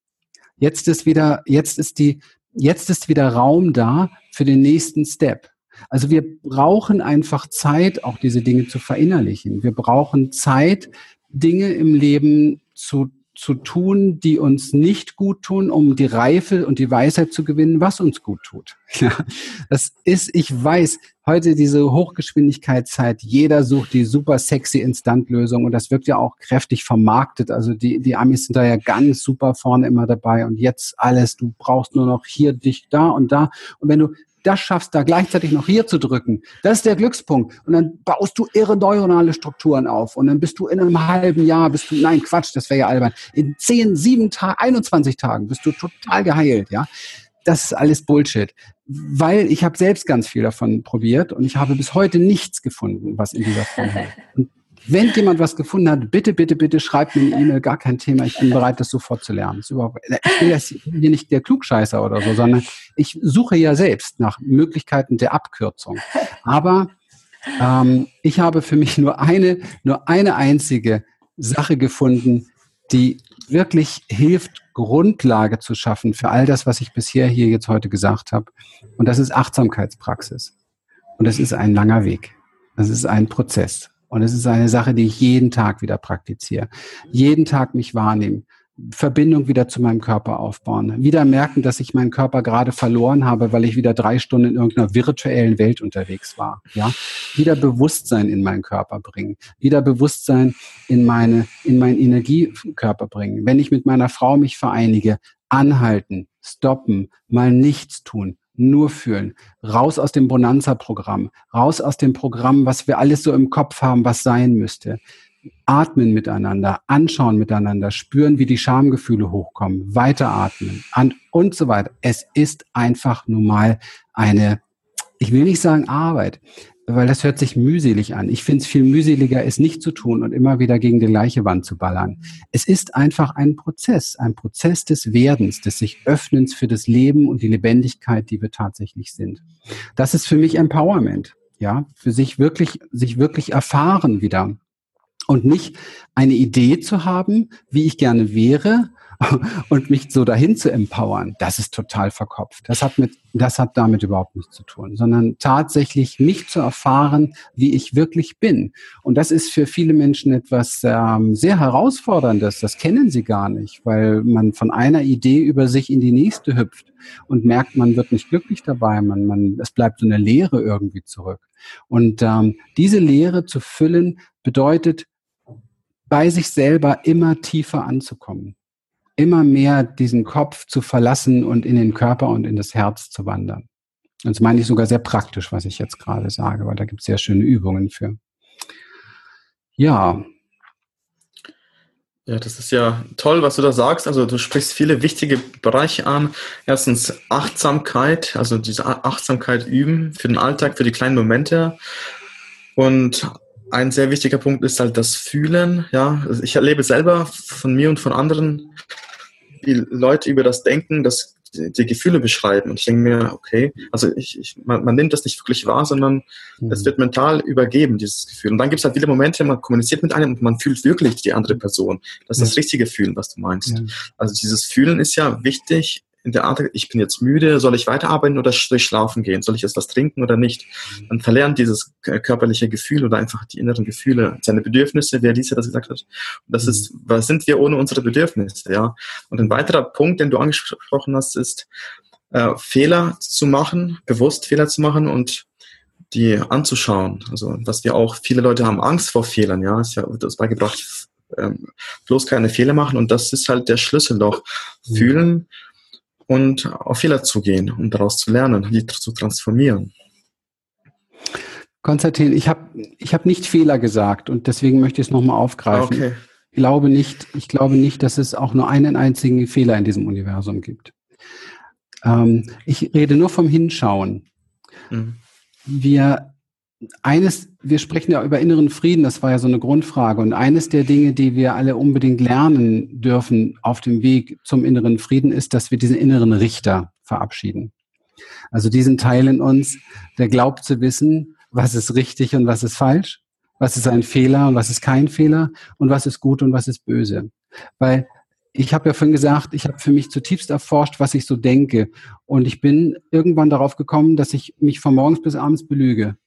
Jetzt ist wieder, jetzt ist die, jetzt ist wieder Raum da für den nächsten Step. Also wir brauchen einfach Zeit, auch diese Dinge zu verinnerlichen. Wir brauchen Zeit, Dinge im Leben zu zu tun, die uns nicht gut tun, um die Reife und die Weisheit zu gewinnen, was uns gut tut. Ja, das ist, ich weiß, heute diese Hochgeschwindigkeitszeit, jeder sucht die super sexy Instantlösung und das wird ja auch kräftig vermarktet. Also die, die Amis sind da ja ganz super vorne immer dabei und jetzt alles, du brauchst nur noch hier dich da und da. Und wenn du das schaffst, da gleichzeitig noch hier zu drücken, das ist der Glückspunkt. Und dann baust du irre neuronale Strukturen auf. Und dann bist du in einem halben Jahr, bist du, nein, Quatsch, das wäre ja albern. In 10, 7 Tagen, 21 Tagen bist du total geheilt, ja. Das ist alles Bullshit. Weil ich habe selbst ganz viel davon probiert und ich habe bis heute nichts gefunden, was in dieser Form hält. Und wenn jemand was gefunden hat, bitte, bitte, bitte schreibt mir eine E-Mail, gar kein Thema. Ich bin bereit, das sofort zu lernen. ich bin hier nicht der Klugscheißer oder so, sondern ich suche ja selbst nach Möglichkeiten der Abkürzung. Aber ähm, ich habe für mich nur eine, nur eine einzige Sache gefunden, die wirklich hilft, Grundlage zu schaffen für all das, was ich bisher hier jetzt heute gesagt habe. Und das ist Achtsamkeitspraxis. Und das ist ein langer Weg. Das ist ein Prozess. Und es ist eine Sache, die ich jeden Tag wieder praktiziere. Jeden Tag mich wahrnehmen. Verbindung wieder zu meinem Körper aufbauen. Wieder merken, dass ich meinen Körper gerade verloren habe, weil ich wieder drei Stunden in irgendeiner virtuellen Welt unterwegs war. Ja, wieder Bewusstsein in meinen Körper bringen. Wieder Bewusstsein in meine, in meinen Energiekörper bringen. Wenn ich mit meiner Frau mich vereinige, anhalten, stoppen, mal nichts tun, nur fühlen. Raus aus dem Bonanza-Programm, raus aus dem Programm, was wir alles so im Kopf haben, was sein müsste. Atmen miteinander, anschauen miteinander, spüren, wie die Schamgefühle hochkommen, weiteratmen und, und so weiter. Es ist einfach nun mal eine, ich will nicht sagen Arbeit weil das hört sich mühselig an. Ich finde es viel mühseliger, es nicht zu tun und immer wieder gegen die gleiche Wand zu ballern. Es ist einfach ein Prozess, ein Prozess des Werdens, des sich Öffnens für das Leben und die Lebendigkeit, die wir tatsächlich sind. Das ist für mich Empowerment, ja, für sich wirklich, sich wirklich erfahren wieder und nicht eine Idee zu haben, wie ich gerne wäre und mich so dahin zu empowern, das ist total verkopft. Das hat mit, das hat damit überhaupt nichts zu tun, sondern tatsächlich mich zu erfahren, wie ich wirklich bin. Und das ist für viele Menschen etwas ähm, sehr herausforderndes. Das kennen sie gar nicht, weil man von einer Idee über sich in die nächste hüpft und merkt, man wird nicht glücklich dabei, man, man, es bleibt so eine Leere irgendwie zurück. Und ähm, diese Leere zu füllen bedeutet, bei sich selber immer tiefer anzukommen, immer mehr diesen Kopf zu verlassen und in den Körper und in das Herz zu wandern. Und das meine ich sogar sehr praktisch, was ich jetzt gerade sage, weil da gibt es sehr schöne Übungen für. Ja. Ja, das ist ja toll, was du da sagst. Also du sprichst viele wichtige Bereiche an. Erstens Achtsamkeit, also diese Achtsamkeit üben für den Alltag, für die kleinen Momente. Und ein sehr wichtiger Punkt ist halt das Fühlen. Ja, also ich erlebe selber von mir und von anderen, wie Leute über das Denken, das die Gefühle beschreiben. Und ich denke mir, okay, also ich, ich, man, man nimmt das nicht wirklich wahr, sondern mhm. es wird mental übergeben, dieses Gefühl. Und dann gibt es halt viele Momente, man kommuniziert mit einem und man fühlt wirklich die andere Person. Das ist ja. das richtige Fühlen, was du meinst. Ja. Also dieses Fühlen ist ja wichtig in der Art, ich bin jetzt müde, soll ich weiterarbeiten oder soll ich schlafen gehen? Soll ich jetzt was trinken oder nicht? Man verlernt dieses körperliche Gefühl oder einfach die inneren Gefühle, seine Bedürfnisse, wer Lisa das gesagt hat. Und das ist, mhm. was sind wir ohne unsere Bedürfnisse, ja? Und ein weiterer Punkt, den du angesprochen hast, ist, äh, Fehler zu machen, bewusst Fehler zu machen und die anzuschauen. Also, was wir auch, viele Leute haben Angst vor Fehlern, ja, ist ja das beigebracht, ähm, bloß keine Fehler machen und das ist halt der Schlüssel doch. Mhm. Fühlen, und auf Fehler zu gehen und daraus zu lernen, die zu transformieren. Konstantin, ich habe ich hab nicht Fehler gesagt und deswegen möchte ich es nochmal aufgreifen. Okay. Ich glaube nicht, ich glaube nicht, dass es auch nur einen einzigen Fehler in diesem Universum gibt. Ähm, ich rede nur vom Hinschauen. Mhm. Wir eines, wir sprechen ja über inneren Frieden, das war ja so eine Grundfrage. Und eines der Dinge, die wir alle unbedingt lernen dürfen auf dem Weg zum inneren Frieden, ist, dass wir diesen inneren Richter verabschieden. Also diesen Teil in uns, der glaubt zu wissen, was ist richtig und was ist falsch, was ist ein Fehler und was ist kein Fehler und was ist gut und was ist böse. Weil ich habe ja vorhin gesagt, ich habe für mich zutiefst erforscht, was ich so denke. Und ich bin irgendwann darauf gekommen, dass ich mich von morgens bis abends belüge.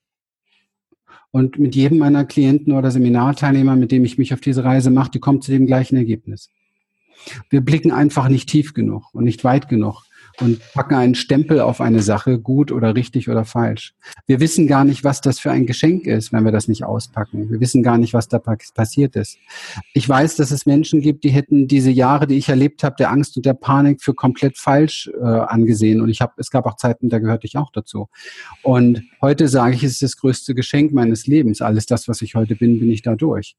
Und mit jedem meiner Klienten oder Seminarteilnehmer, mit dem ich mich auf diese Reise mache, die kommt zu dem gleichen Ergebnis. Wir blicken einfach nicht tief genug und nicht weit genug und packen einen Stempel auf eine Sache, gut oder richtig oder falsch. Wir wissen gar nicht, was das für ein Geschenk ist, wenn wir das nicht auspacken. Wir wissen gar nicht, was da passiert ist. Ich weiß, dass es Menschen gibt, die hätten diese Jahre, die ich erlebt habe, der Angst und der Panik für komplett falsch äh, angesehen. Und ich habe, es gab auch Zeiten, da gehörte ich auch dazu. Und heute sage ich, es ist das größte Geschenk meines Lebens. Alles das, was ich heute bin, bin ich dadurch.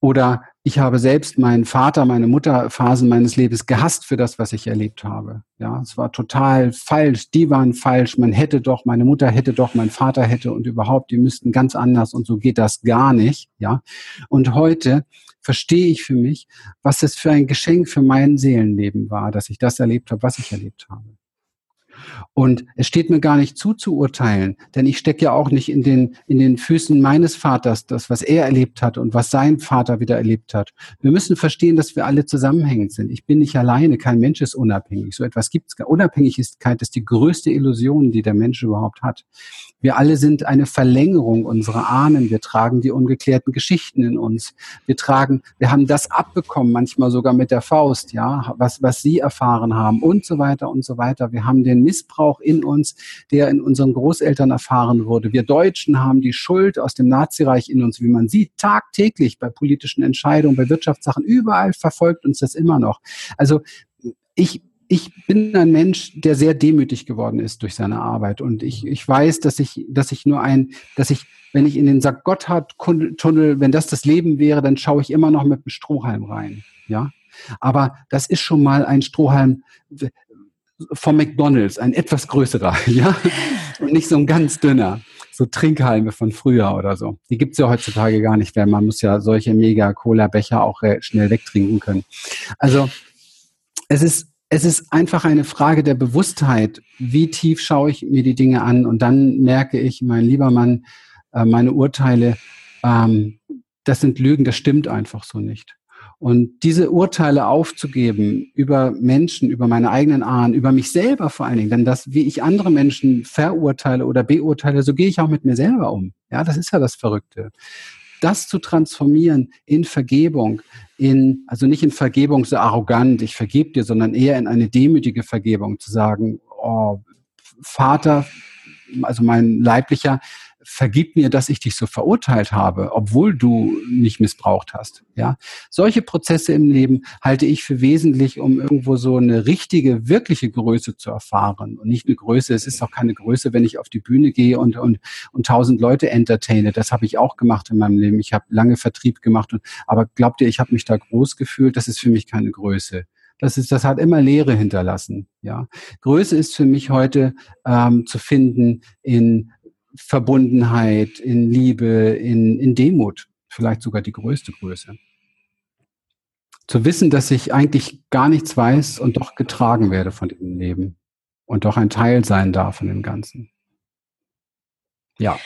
Oder ich habe selbst meinen Vater, meine Mutter Phasen meines Lebens gehasst für das, was ich erlebt habe. Ja, es war total falsch. Die waren falsch. Man hätte doch, meine Mutter hätte doch, mein Vater hätte und überhaupt, die müssten ganz anders und so geht das gar nicht. Ja. Und heute verstehe ich für mich, was es für ein Geschenk für mein Seelenleben war, dass ich das erlebt habe, was ich erlebt habe. Und es steht mir gar nicht zu, zu urteilen, denn ich stecke ja auch nicht in den, in den Füßen meines Vaters, das, was er erlebt hat und was sein Vater wieder erlebt hat. Wir müssen verstehen, dass wir alle zusammenhängend sind. Ich bin nicht alleine, kein Mensch ist unabhängig. So etwas gibt es. Unabhängigkeit ist die größte Illusion, die der Mensch überhaupt hat. Wir alle sind eine Verlängerung unserer Ahnen. Wir tragen die ungeklärten Geschichten in uns. Wir tragen, wir haben das abbekommen, manchmal sogar mit der Faust, ja, was, was sie erfahren haben und so weiter und so weiter. Wir haben den Missbrauch in uns, der in unseren Großeltern erfahren wurde. Wir Deutschen haben die Schuld aus dem Nazireich in uns, wie man sieht, tagtäglich bei politischen Entscheidungen, bei Wirtschaftssachen, überall verfolgt uns das immer noch. Also ich ich bin ein Mensch, der sehr demütig geworden ist durch seine Arbeit. Und ich, ich weiß, dass ich, dass ich nur ein, dass ich, wenn ich in den Sack Gotthard-Tunnel, wenn das das Leben wäre, dann schaue ich immer noch mit einem Strohhalm rein. Ja. Aber das ist schon mal ein Strohhalm vom McDonalds, ein etwas größerer, ja. Und nicht so ein ganz dünner. So Trinkhalme von früher oder so. Die gibt's ja heutzutage gar nicht mehr. Man muss ja solche Mega-Cola-Becher auch schnell wegtrinken können. Also, es ist es ist einfach eine Frage der Bewusstheit. Wie tief schaue ich mir die Dinge an? Und dann merke ich, mein lieber Mann, äh, meine Urteile, ähm, das sind Lügen, das stimmt einfach so nicht. Und diese Urteile aufzugeben über Menschen, über meine eigenen Ahnen, über mich selber vor allen Dingen, denn das, wie ich andere Menschen verurteile oder beurteile, so gehe ich auch mit mir selber um. Ja, das ist ja das Verrückte. Das zu transformieren in Vergebung, in, also nicht in Vergebung so arrogant, ich vergebe dir, sondern eher in eine demütige Vergebung, zu sagen, oh, Vater, also mein leiblicher, vergib mir, dass ich dich so verurteilt habe, obwohl du nicht missbraucht hast. Ja, solche Prozesse im Leben halte ich für wesentlich, um irgendwo so eine richtige, wirkliche Größe zu erfahren und nicht eine Größe. Es ist auch keine Größe, wenn ich auf die Bühne gehe und und und tausend Leute entertaine. Das habe ich auch gemacht in meinem Leben. Ich habe lange Vertrieb gemacht, und, aber glaubt ihr, ich habe mich da groß gefühlt? Das ist für mich keine Größe. Das ist, das hat immer Leere hinterlassen. Ja, Größe ist für mich heute ähm, zu finden in Verbundenheit, in Liebe, in, in Demut, vielleicht sogar die größte Größe. Zu wissen, dass ich eigentlich gar nichts weiß und doch getragen werde von diesem Leben und doch ein Teil sein darf von dem Ganzen. Ja.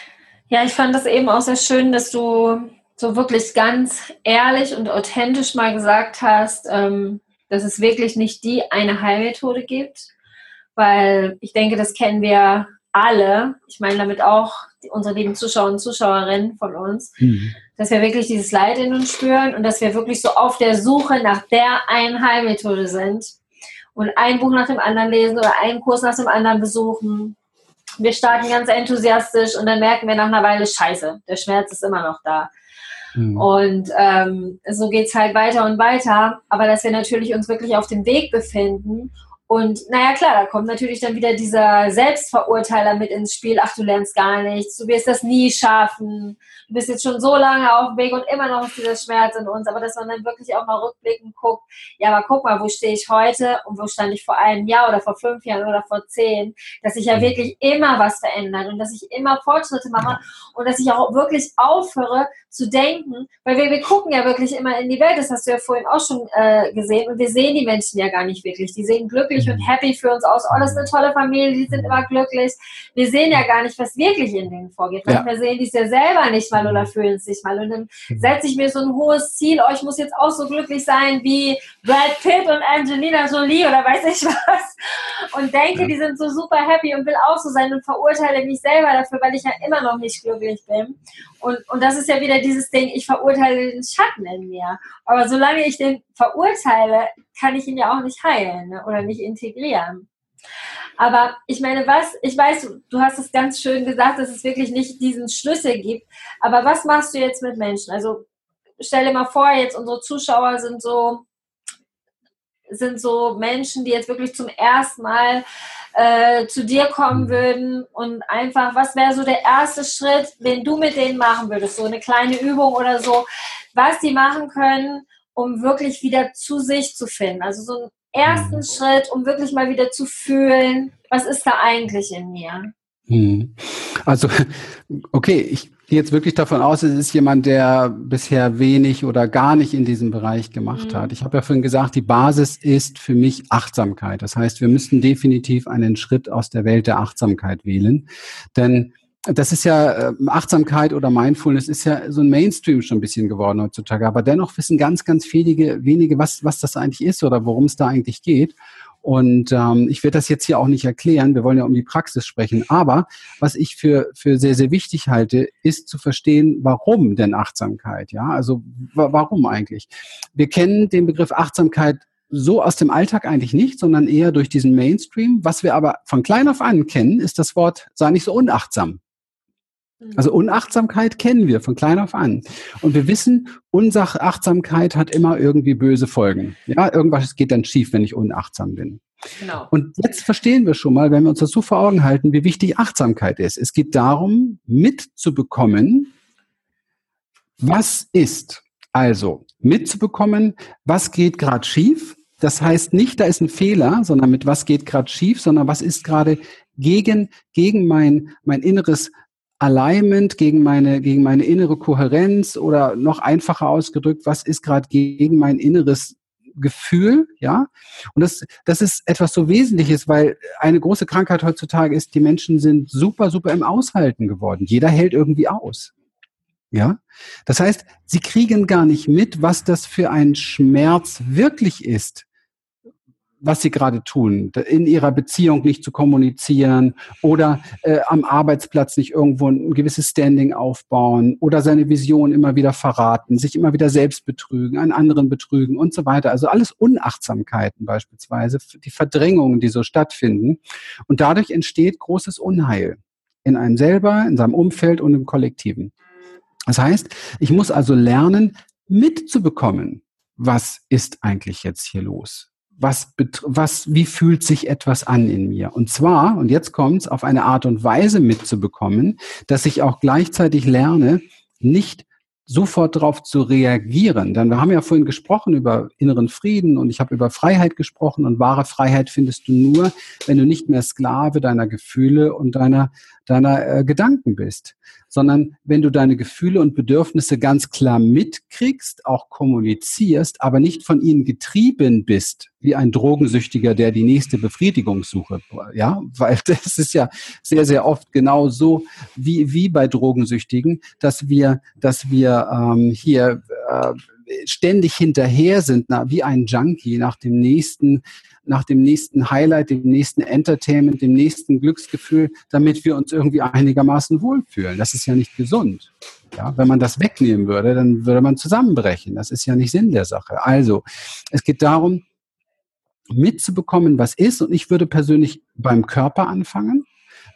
Ja, ich fand das eben auch sehr schön, dass du so wirklich ganz ehrlich und authentisch mal gesagt hast, ähm, dass es wirklich nicht die eine Heilmethode gibt, weil ich denke, das kennen wir alle, ich meine damit auch unsere lieben Zuschauer und Zuschauerinnen von uns, mhm. dass wir wirklich dieses Leid in uns spüren und dass wir wirklich so auf der Suche nach der einen Heilmethode sind und ein Buch nach dem anderen lesen oder einen Kurs nach dem anderen besuchen. Wir starten ganz enthusiastisch und dann merken wir nach einer Weile, scheiße, der Schmerz ist immer noch da. Mhm. Und ähm, so geht es halt weiter und weiter. Aber dass wir natürlich uns wirklich auf dem Weg befinden und naja, klar, da kommt natürlich dann wieder dieser Selbstverurteiler mit ins Spiel. Ach, du lernst gar nichts, du wirst das nie schaffen. Du bist jetzt schon so lange auf dem Weg und immer noch ist dieser Schmerz in uns. Aber dass man dann wirklich auch mal rückblickend guckt, ja, aber guck mal, wo stehe ich heute und wo stand ich vor einem Jahr oder vor fünf Jahren oder vor zehn. Dass sich ja mhm. wirklich immer was verändert und dass ich immer Fortschritte mache und dass ich auch wirklich aufhöre zu denken, weil wir, wir gucken ja wirklich immer in die Welt, das hast du ja vorhin auch schon äh, gesehen und wir sehen die Menschen ja gar nicht wirklich. Die sehen glücklich und happy für uns aus. Oh, das ist eine tolle Familie, die sind immer glücklich. Wir sehen ja gar nicht, was wirklich in denen vorgeht. Manchmal ja. sehen die es ja selber nicht mal oder fühlen es nicht mal. Und dann mhm. setze ich mir so ein hohes Ziel, oh, ich muss jetzt auch so glücklich sein wie Brad Pitt und Angelina Jolie oder weiß ich was. Und denke, die sind so super happy und will auch so sein und verurteile mich selber dafür, weil ich ja immer noch nicht glücklich bin. Und, und das ist ja wieder dieses Ding, ich verurteile den Schatten in mir. Aber solange ich den verurteile, kann ich ihn ja auch nicht heilen ne? oder nicht integrieren. Aber ich meine, was, ich weiß, du hast es ganz schön gesagt, dass es wirklich nicht diesen Schlüssel gibt. Aber was machst du jetzt mit Menschen? Also stell dir mal vor, jetzt unsere Zuschauer sind so, sind so Menschen, die jetzt wirklich zum ersten Mal äh, zu dir kommen mhm. würden und einfach, was wäre so der erste Schritt, den du mit denen machen würdest? So eine kleine Übung oder so, was die machen können, um wirklich wieder zu sich zu finden. Also so einen ersten mhm. Schritt, um wirklich mal wieder zu fühlen, was ist da eigentlich in mir? Mhm. Also, okay, ich gehe jetzt wirklich davon aus, es ist jemand, der bisher wenig oder gar nicht in diesem Bereich gemacht mhm. hat. Ich habe ja vorhin gesagt, die Basis ist für mich Achtsamkeit. Das heißt, wir müssen definitiv einen Schritt aus der Welt der Achtsamkeit wählen. Denn das ist ja ähm, Achtsamkeit oder Mindfulness ist ja so ein Mainstream schon ein bisschen geworden heutzutage. Aber dennoch wissen ganz, ganz wenige, wenige, was, was das eigentlich ist oder worum es da eigentlich geht. Und ähm, ich werde das jetzt hier auch nicht erklären. Wir wollen ja um die Praxis sprechen. Aber was ich für, für sehr, sehr wichtig halte, ist zu verstehen, warum denn Achtsamkeit? Ja, also warum eigentlich? Wir kennen den Begriff Achtsamkeit so aus dem Alltag eigentlich nicht, sondern eher durch diesen Mainstream. Was wir aber von klein auf an kennen, ist das Wort, sei nicht so unachtsam. Also. Unachtsamkeit kennen wir von klein auf an. Und wir wissen, Unachtsamkeit hat immer irgendwie böse Folgen. Ja, irgendwas geht dann schief, wenn ich unachtsam bin. Genau. Und jetzt verstehen wir schon mal, wenn wir uns das so vor Augen halten, wie wichtig Achtsamkeit ist. Es geht darum, mitzubekommen, was ist. Also mitzubekommen, was geht gerade schief. Das heißt nicht, da ist ein Fehler, sondern mit was geht gerade schief, sondern was ist gerade gegen, gegen mein, mein inneres Alignment, gegen meine, gegen meine innere Kohärenz oder noch einfacher ausgedrückt, was ist gerade gegen mein inneres Gefühl, ja. Und das, das ist etwas so Wesentliches, weil eine große Krankheit heutzutage ist, die Menschen sind super, super im Aushalten geworden. Jeder hält irgendwie aus. Ja, das heißt, sie kriegen gar nicht mit, was das für ein Schmerz wirklich ist, was sie gerade tun, in ihrer Beziehung nicht zu kommunizieren oder äh, am Arbeitsplatz nicht irgendwo ein gewisses Standing aufbauen oder seine Vision immer wieder verraten, sich immer wieder selbst betrügen, einen anderen betrügen und so weiter. Also alles Unachtsamkeiten beispielsweise, die Verdrängungen, die so stattfinden. Und dadurch entsteht großes Unheil in einem selber, in seinem Umfeld und im Kollektiven. Das heißt, ich muss also lernen, mitzubekommen, was ist eigentlich jetzt hier los? Was, was, wie fühlt sich etwas an in mir? Und zwar, und jetzt kommt's, auf eine Art und Weise mitzubekommen, dass ich auch gleichzeitig lerne, nicht sofort darauf zu reagieren. Denn wir haben ja vorhin gesprochen über inneren Frieden und ich habe über Freiheit gesprochen und wahre Freiheit findest du nur, wenn du nicht mehr Sklave deiner Gefühle und deiner, deiner äh, Gedanken bist sondern wenn du deine Gefühle und Bedürfnisse ganz klar mitkriegst, auch kommunizierst, aber nicht von ihnen getrieben bist, wie ein Drogensüchtiger, der die nächste Befriedigung suche. Ja, weil das ist ja sehr, sehr oft genau so wie, wie bei Drogensüchtigen, dass wir, dass wir ähm, hier äh, ständig hinterher sind, na, wie ein Junkie nach dem nächsten nach dem nächsten Highlight, dem nächsten Entertainment, dem nächsten Glücksgefühl, damit wir uns irgendwie einigermaßen wohlfühlen. Das ist ja nicht gesund. Ja, wenn man das wegnehmen würde, dann würde man zusammenbrechen. Das ist ja nicht Sinn der Sache. Also, es geht darum, mitzubekommen, was ist. Und ich würde persönlich beim Körper anfangen.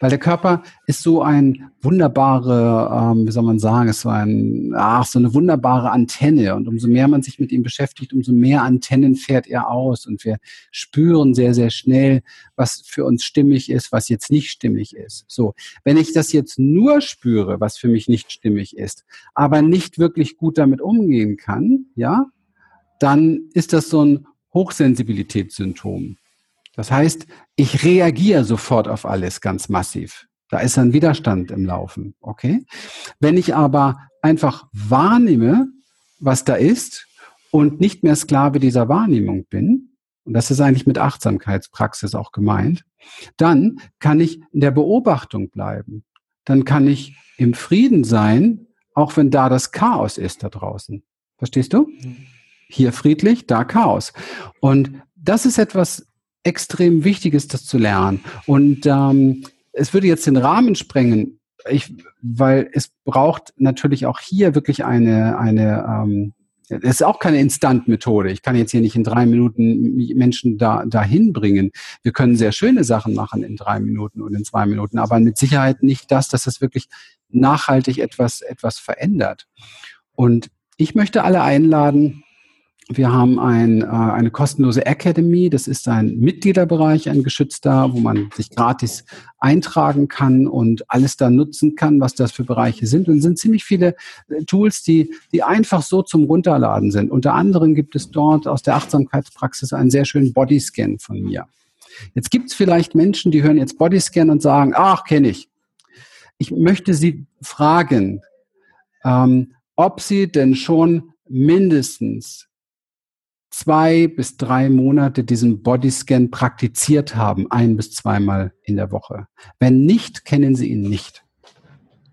Weil der Körper ist so ein wunderbare, ähm, wie soll man sagen, ist so ein, ach, so eine wunderbare Antenne. Und umso mehr man sich mit ihm beschäftigt, umso mehr Antennen fährt er aus. Und wir spüren sehr, sehr schnell, was für uns stimmig ist, was jetzt nicht stimmig ist. So. Wenn ich das jetzt nur spüre, was für mich nicht stimmig ist, aber nicht wirklich gut damit umgehen kann, ja, dann ist das so ein Hochsensibilitätssymptom. Das heißt, ich reagiere sofort auf alles ganz massiv. Da ist ein Widerstand im Laufen, okay? Wenn ich aber einfach wahrnehme, was da ist und nicht mehr Sklave dieser Wahrnehmung bin, und das ist eigentlich mit Achtsamkeitspraxis auch gemeint, dann kann ich in der Beobachtung bleiben. Dann kann ich im Frieden sein, auch wenn da das Chaos ist da draußen. Verstehst du? Mhm. Hier friedlich, da Chaos. Und das ist etwas, extrem wichtig ist, das zu lernen. Und ähm, es würde jetzt den Rahmen sprengen, ich, weil es braucht natürlich auch hier wirklich eine, eine ähm, es ist auch keine Instant-Methode. Ich kann jetzt hier nicht in drei Minuten Menschen da, dahin bringen. Wir können sehr schöne Sachen machen in drei Minuten und in zwei Minuten, aber mit Sicherheit nicht das, dass es wirklich nachhaltig etwas, etwas verändert. Und ich möchte alle einladen, wir haben ein, äh, eine kostenlose Academy. Das ist ein Mitgliederbereich, ein geschützter, wo man sich gratis eintragen kann und alles da nutzen kann, was das für Bereiche sind. Und es sind ziemlich viele äh, Tools, die, die einfach so zum Runterladen sind. Unter anderem gibt es dort aus der Achtsamkeitspraxis einen sehr schönen Bodyscan von mir. Jetzt gibt es vielleicht Menschen, die hören jetzt Bodyscan und sagen, ach, kenne ich. Ich möchte Sie fragen, ähm, ob Sie denn schon mindestens zwei bis drei Monate diesen Bodyscan praktiziert haben, ein bis zweimal in der Woche. Wenn nicht, kennen Sie ihn nicht.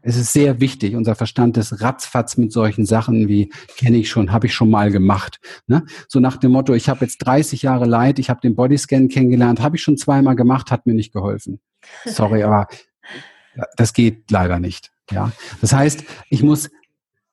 Es ist sehr wichtig. Unser Verstand ist ratzfatz mit solchen Sachen wie kenne ich schon, habe ich schon mal gemacht. Ne? So nach dem Motto, ich habe jetzt 30 Jahre Leid, ich habe den Bodyscan kennengelernt, habe ich schon zweimal gemacht, hat mir nicht geholfen. Sorry, aber das geht leider nicht. Ja, das heißt, ich muss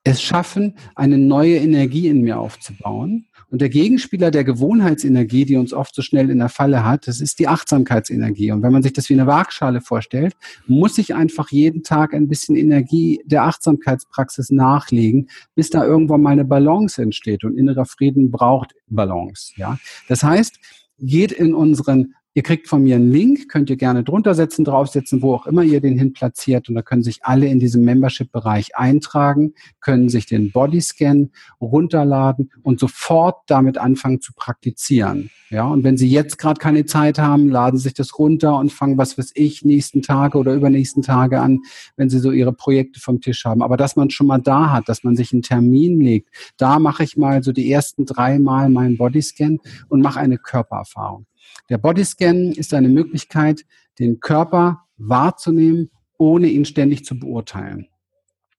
es schaffen, eine neue Energie in mir aufzubauen und der Gegenspieler der Gewohnheitsenergie, die uns oft so schnell in der Falle hat, das ist die Achtsamkeitsenergie. Und wenn man sich das wie eine Waagschale vorstellt, muss ich einfach jeden Tag ein bisschen Energie der Achtsamkeitspraxis nachlegen, bis da irgendwann mal eine Balance entsteht. Und innerer Frieden braucht Balance. Ja, das heißt, geht in unseren Ihr kriegt von mir einen Link, könnt ihr gerne drunter setzen, draufsetzen, wo auch immer ihr den hin platziert. Und da können sich alle in diesem Membership-Bereich eintragen, können sich den Bodyscan runterladen und sofort damit anfangen zu praktizieren. Ja, und wenn Sie jetzt gerade keine Zeit haben, laden Sie sich das runter und fangen, was weiß ich, nächsten Tage oder übernächsten Tage an, wenn Sie so Ihre Projekte vom Tisch haben. Aber dass man schon mal da hat, dass man sich einen Termin legt, da mache ich mal so die ersten drei Mal meinen Bodyscan und mache eine Körpererfahrung. Der Bodyscan ist eine Möglichkeit, den Körper wahrzunehmen, ohne ihn ständig zu beurteilen.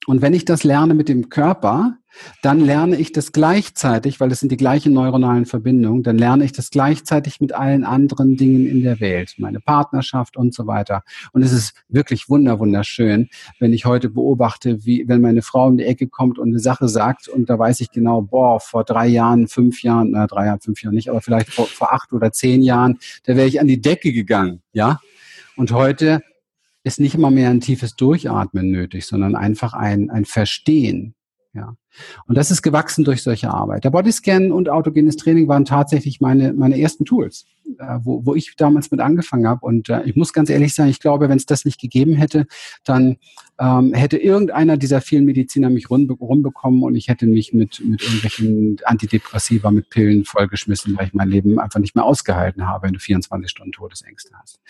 Und wenn ich das lerne mit dem Körper, dann lerne ich das gleichzeitig, weil das sind die gleichen neuronalen Verbindungen, dann lerne ich das gleichzeitig mit allen anderen Dingen in der Welt, meine Partnerschaft und so weiter. Und es ist wirklich wunder, wunderschön, wenn ich heute beobachte, wie, wenn meine Frau um die Ecke kommt und eine Sache sagt und da weiß ich genau, boah, vor drei Jahren, fünf Jahren, na, drei Jahren, fünf Jahren nicht, aber vielleicht vor, vor acht oder zehn Jahren, da wäre ich an die Decke gegangen, ja. Und heute ist nicht immer mehr ein tiefes Durchatmen nötig, sondern einfach ein, ein Verstehen. Ja. Und das ist gewachsen durch solche Arbeit. Der Bodyscan und autogenes Training waren tatsächlich meine, meine ersten Tools, äh, wo, wo ich damals mit angefangen habe. Und äh, ich muss ganz ehrlich sagen, ich glaube, wenn es das nicht gegeben hätte, dann ähm, hätte irgendeiner dieser vielen Mediziner mich rum, rumbekommen und ich hätte mich mit, mit irgendwelchen Antidepressiva, mit Pillen vollgeschmissen, weil ich mein Leben einfach nicht mehr ausgehalten habe, wenn du 24 Stunden Todesängste hast.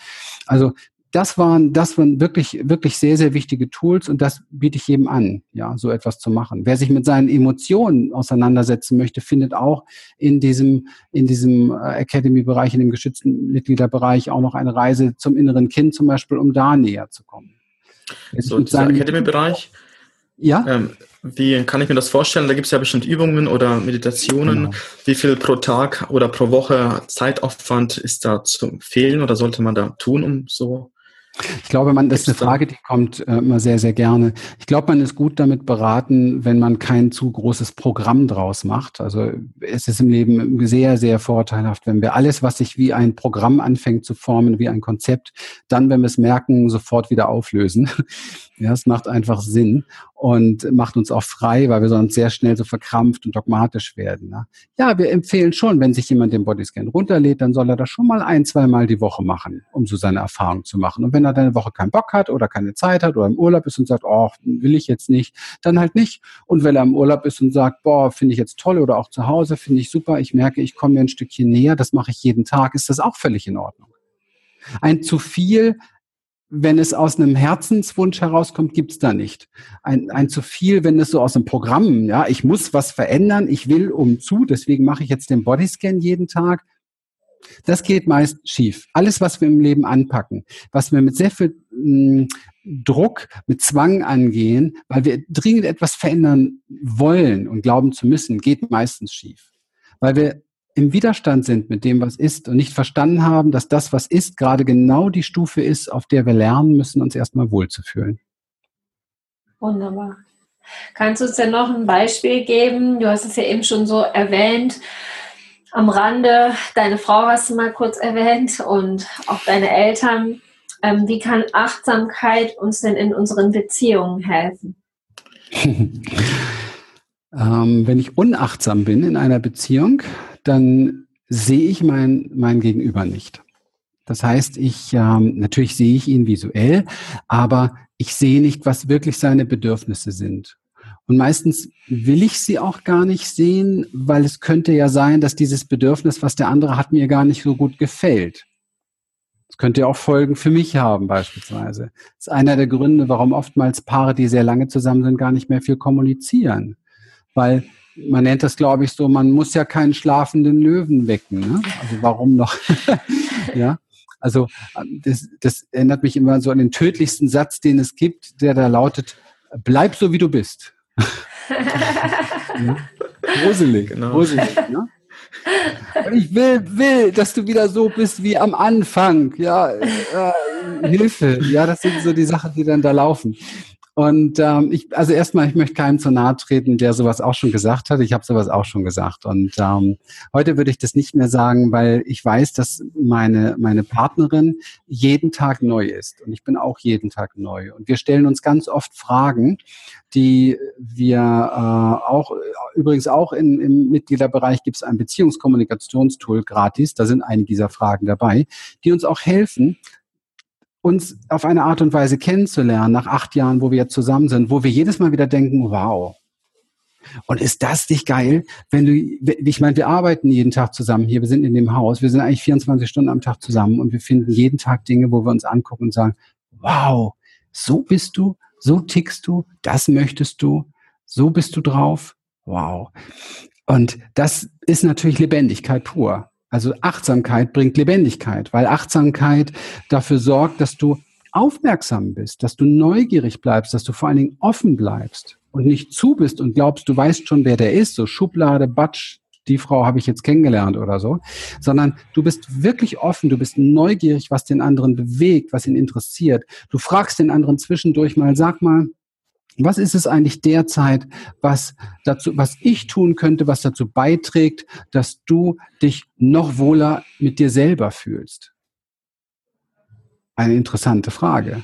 Also das waren, das waren wirklich, wirklich sehr, sehr wichtige Tools und das biete ich jedem an, ja, so etwas zu machen. Wer sich mit seinen Emotionen auseinandersetzen möchte, findet auch in diesem, in diesem äh, Academy-Bereich, in dem geschützten Mitgliederbereich auch noch eine Reise zum inneren Kind zum Beispiel, um da näher zu kommen. So, dieser Academy-Bereich? Ja. Ähm, wie kann ich mir das vorstellen? Da gibt es ja bestimmt Übungen oder Meditationen. Genau. Wie viel pro Tag oder pro Woche Zeitaufwand ist da zu fehlen oder sollte man da tun, um so ich glaube, man, das ist eine Frage, die kommt äh, immer sehr, sehr gerne. Ich glaube, man ist gut damit beraten, wenn man kein zu großes Programm draus macht. Also es ist im Leben sehr, sehr vorteilhaft, wenn wir alles, was sich wie ein Programm anfängt zu formen, wie ein Konzept, dann, wenn wir es merken, sofort wieder auflösen. Ja, es macht einfach Sinn und macht uns auch frei, weil wir sonst sehr schnell so verkrampft und dogmatisch werden. Ne? Ja, wir empfehlen schon, wenn sich jemand den Bodyscan runterlädt, dann soll er das schon mal ein, zwei Mal die Woche machen, um so seine Erfahrung zu machen. Und wenn er dann eine Woche keinen Bock hat oder keine Zeit hat oder im Urlaub ist und sagt, oh, will ich jetzt nicht, dann halt nicht. Und wenn er im Urlaub ist und sagt, boah, finde ich jetzt toll oder auch zu Hause, finde ich super, ich merke, ich komme mir ein Stückchen näher, das mache ich jeden Tag, ist das auch völlig in Ordnung. Ein zu viel wenn es aus einem Herzenswunsch herauskommt, gibt's da nicht. Ein, ein zu viel, wenn es so aus einem Programm, ja, ich muss was verändern, ich will um zu, deswegen mache ich jetzt den Bodyscan jeden Tag. Das geht meist schief. Alles, was wir im Leben anpacken, was wir mit sehr viel mh, hm, Druck, mit Zwang angehen, weil wir dringend etwas verändern wollen und glauben zu müssen, geht meistens schief. Weil wir im Widerstand sind mit dem, was ist und nicht verstanden haben, dass das, was ist, gerade genau die Stufe ist, auf der wir lernen müssen, uns erstmal wohlzufühlen. Wunderbar. Kannst du uns denn noch ein Beispiel geben? Du hast es ja eben schon so erwähnt. Am Rande, deine Frau hast du mal kurz erwähnt und auch deine Eltern. Ähm, wie kann Achtsamkeit uns denn in unseren Beziehungen helfen? ähm, wenn ich unachtsam bin in einer Beziehung, dann sehe ich mein, mein Gegenüber nicht. Das heißt, ich ähm, natürlich sehe ich ihn visuell, aber ich sehe nicht, was wirklich seine Bedürfnisse sind. Und meistens will ich sie auch gar nicht sehen, weil es könnte ja sein, dass dieses Bedürfnis, was der andere hat, mir gar nicht so gut gefällt. Das könnte ja auch Folgen für mich haben, beispielsweise. Das ist einer der Gründe, warum oftmals Paare, die sehr lange zusammen sind, gar nicht mehr viel kommunizieren. Weil man nennt das, glaube ich, so, man muss ja keinen schlafenden Löwen wecken. Ne? Also warum noch? ja. Also das, das erinnert mich immer so an den tödlichsten Satz, den es gibt, der da lautet, bleib so wie du bist. ja? Gruselig, genau. gruselig. Ne? Ich will, will, dass du wieder so bist wie am Anfang. Ja, äh, Hilfe. Ja, das sind so die Sachen, die dann da laufen. Und ähm, ich, also erstmal, ich möchte keinem zu nahe treten, der sowas auch schon gesagt hat. Ich habe sowas auch schon gesagt. Und ähm, heute würde ich das nicht mehr sagen, weil ich weiß, dass meine, meine Partnerin jeden Tag neu ist. Und ich bin auch jeden Tag neu. Und wir stellen uns ganz oft Fragen, die wir äh, auch, übrigens auch in, im Mitgliederbereich gibt es ein Beziehungskommunikationstool gratis. Da sind einige dieser Fragen dabei, die uns auch helfen, uns auf eine Art und Weise kennenzulernen, nach acht Jahren, wo wir jetzt zusammen sind, wo wir jedes Mal wieder denken, wow. Und ist das nicht geil, wenn du, ich meine, wir arbeiten jeden Tag zusammen hier, wir sind in dem Haus, wir sind eigentlich 24 Stunden am Tag zusammen und wir finden jeden Tag Dinge, wo wir uns angucken und sagen, wow, so bist du, so tickst du, das möchtest du, so bist du drauf, wow. Und das ist natürlich Lebendigkeit pur. Also Achtsamkeit bringt Lebendigkeit, weil Achtsamkeit dafür sorgt, dass du aufmerksam bist, dass du neugierig bleibst, dass du vor allen Dingen offen bleibst und nicht zu bist und glaubst, du weißt schon, wer der ist, so Schublade, Batsch, die Frau habe ich jetzt kennengelernt oder so, sondern du bist wirklich offen, du bist neugierig, was den anderen bewegt, was ihn interessiert. Du fragst den anderen zwischendurch mal, sag mal, was ist es eigentlich derzeit, was dazu, was ich tun könnte, was dazu beiträgt, dass du dich noch wohler mit dir selber fühlst? Eine interessante Frage.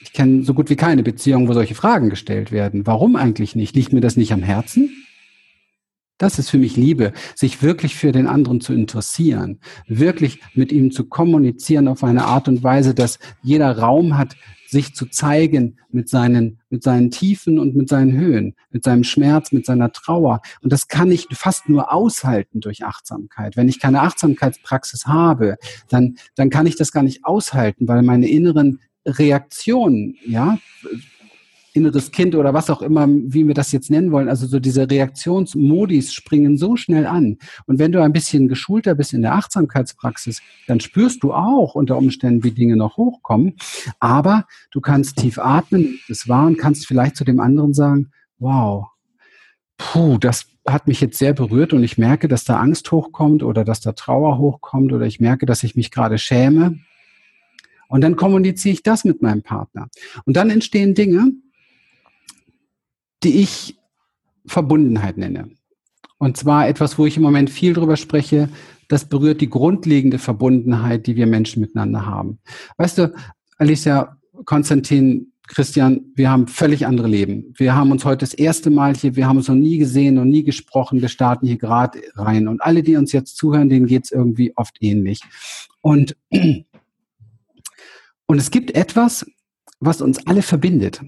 Ich kenne so gut wie keine Beziehung, wo solche Fragen gestellt werden. Warum eigentlich nicht? Liegt mir das nicht am Herzen? Das ist für mich Liebe, sich wirklich für den anderen zu interessieren, wirklich mit ihm zu kommunizieren auf eine Art und Weise, dass jeder Raum hat, sich zu zeigen mit seinen, mit seinen Tiefen und mit seinen Höhen, mit seinem Schmerz, mit seiner Trauer. Und das kann ich fast nur aushalten durch Achtsamkeit. Wenn ich keine Achtsamkeitspraxis habe, dann, dann kann ich das gar nicht aushalten, weil meine inneren Reaktionen, ja, inneres Kind oder was auch immer, wie wir das jetzt nennen wollen. Also so diese Reaktionsmodis springen so schnell an. Und wenn du ein bisschen geschulter bist in der Achtsamkeitspraxis, dann spürst du auch unter Umständen, wie Dinge noch hochkommen. Aber du kannst tief atmen, das war und kannst vielleicht zu dem anderen sagen, wow, puh, das hat mich jetzt sehr berührt und ich merke, dass da Angst hochkommt oder dass da Trauer hochkommt oder ich merke, dass ich mich gerade schäme. Und dann kommuniziere ich das mit meinem Partner. Und dann entstehen Dinge, die ich Verbundenheit nenne. Und zwar etwas, wo ich im Moment viel drüber spreche, das berührt die grundlegende Verbundenheit, die wir Menschen miteinander haben. Weißt du, Alicia, Konstantin, Christian, wir haben völlig andere Leben. Wir haben uns heute das erste Mal hier, wir haben uns noch nie gesehen und nie gesprochen. Wir starten hier gerade rein. Und alle, die uns jetzt zuhören, denen geht's irgendwie oft ähnlich. Und, und es gibt etwas, was uns alle verbindet.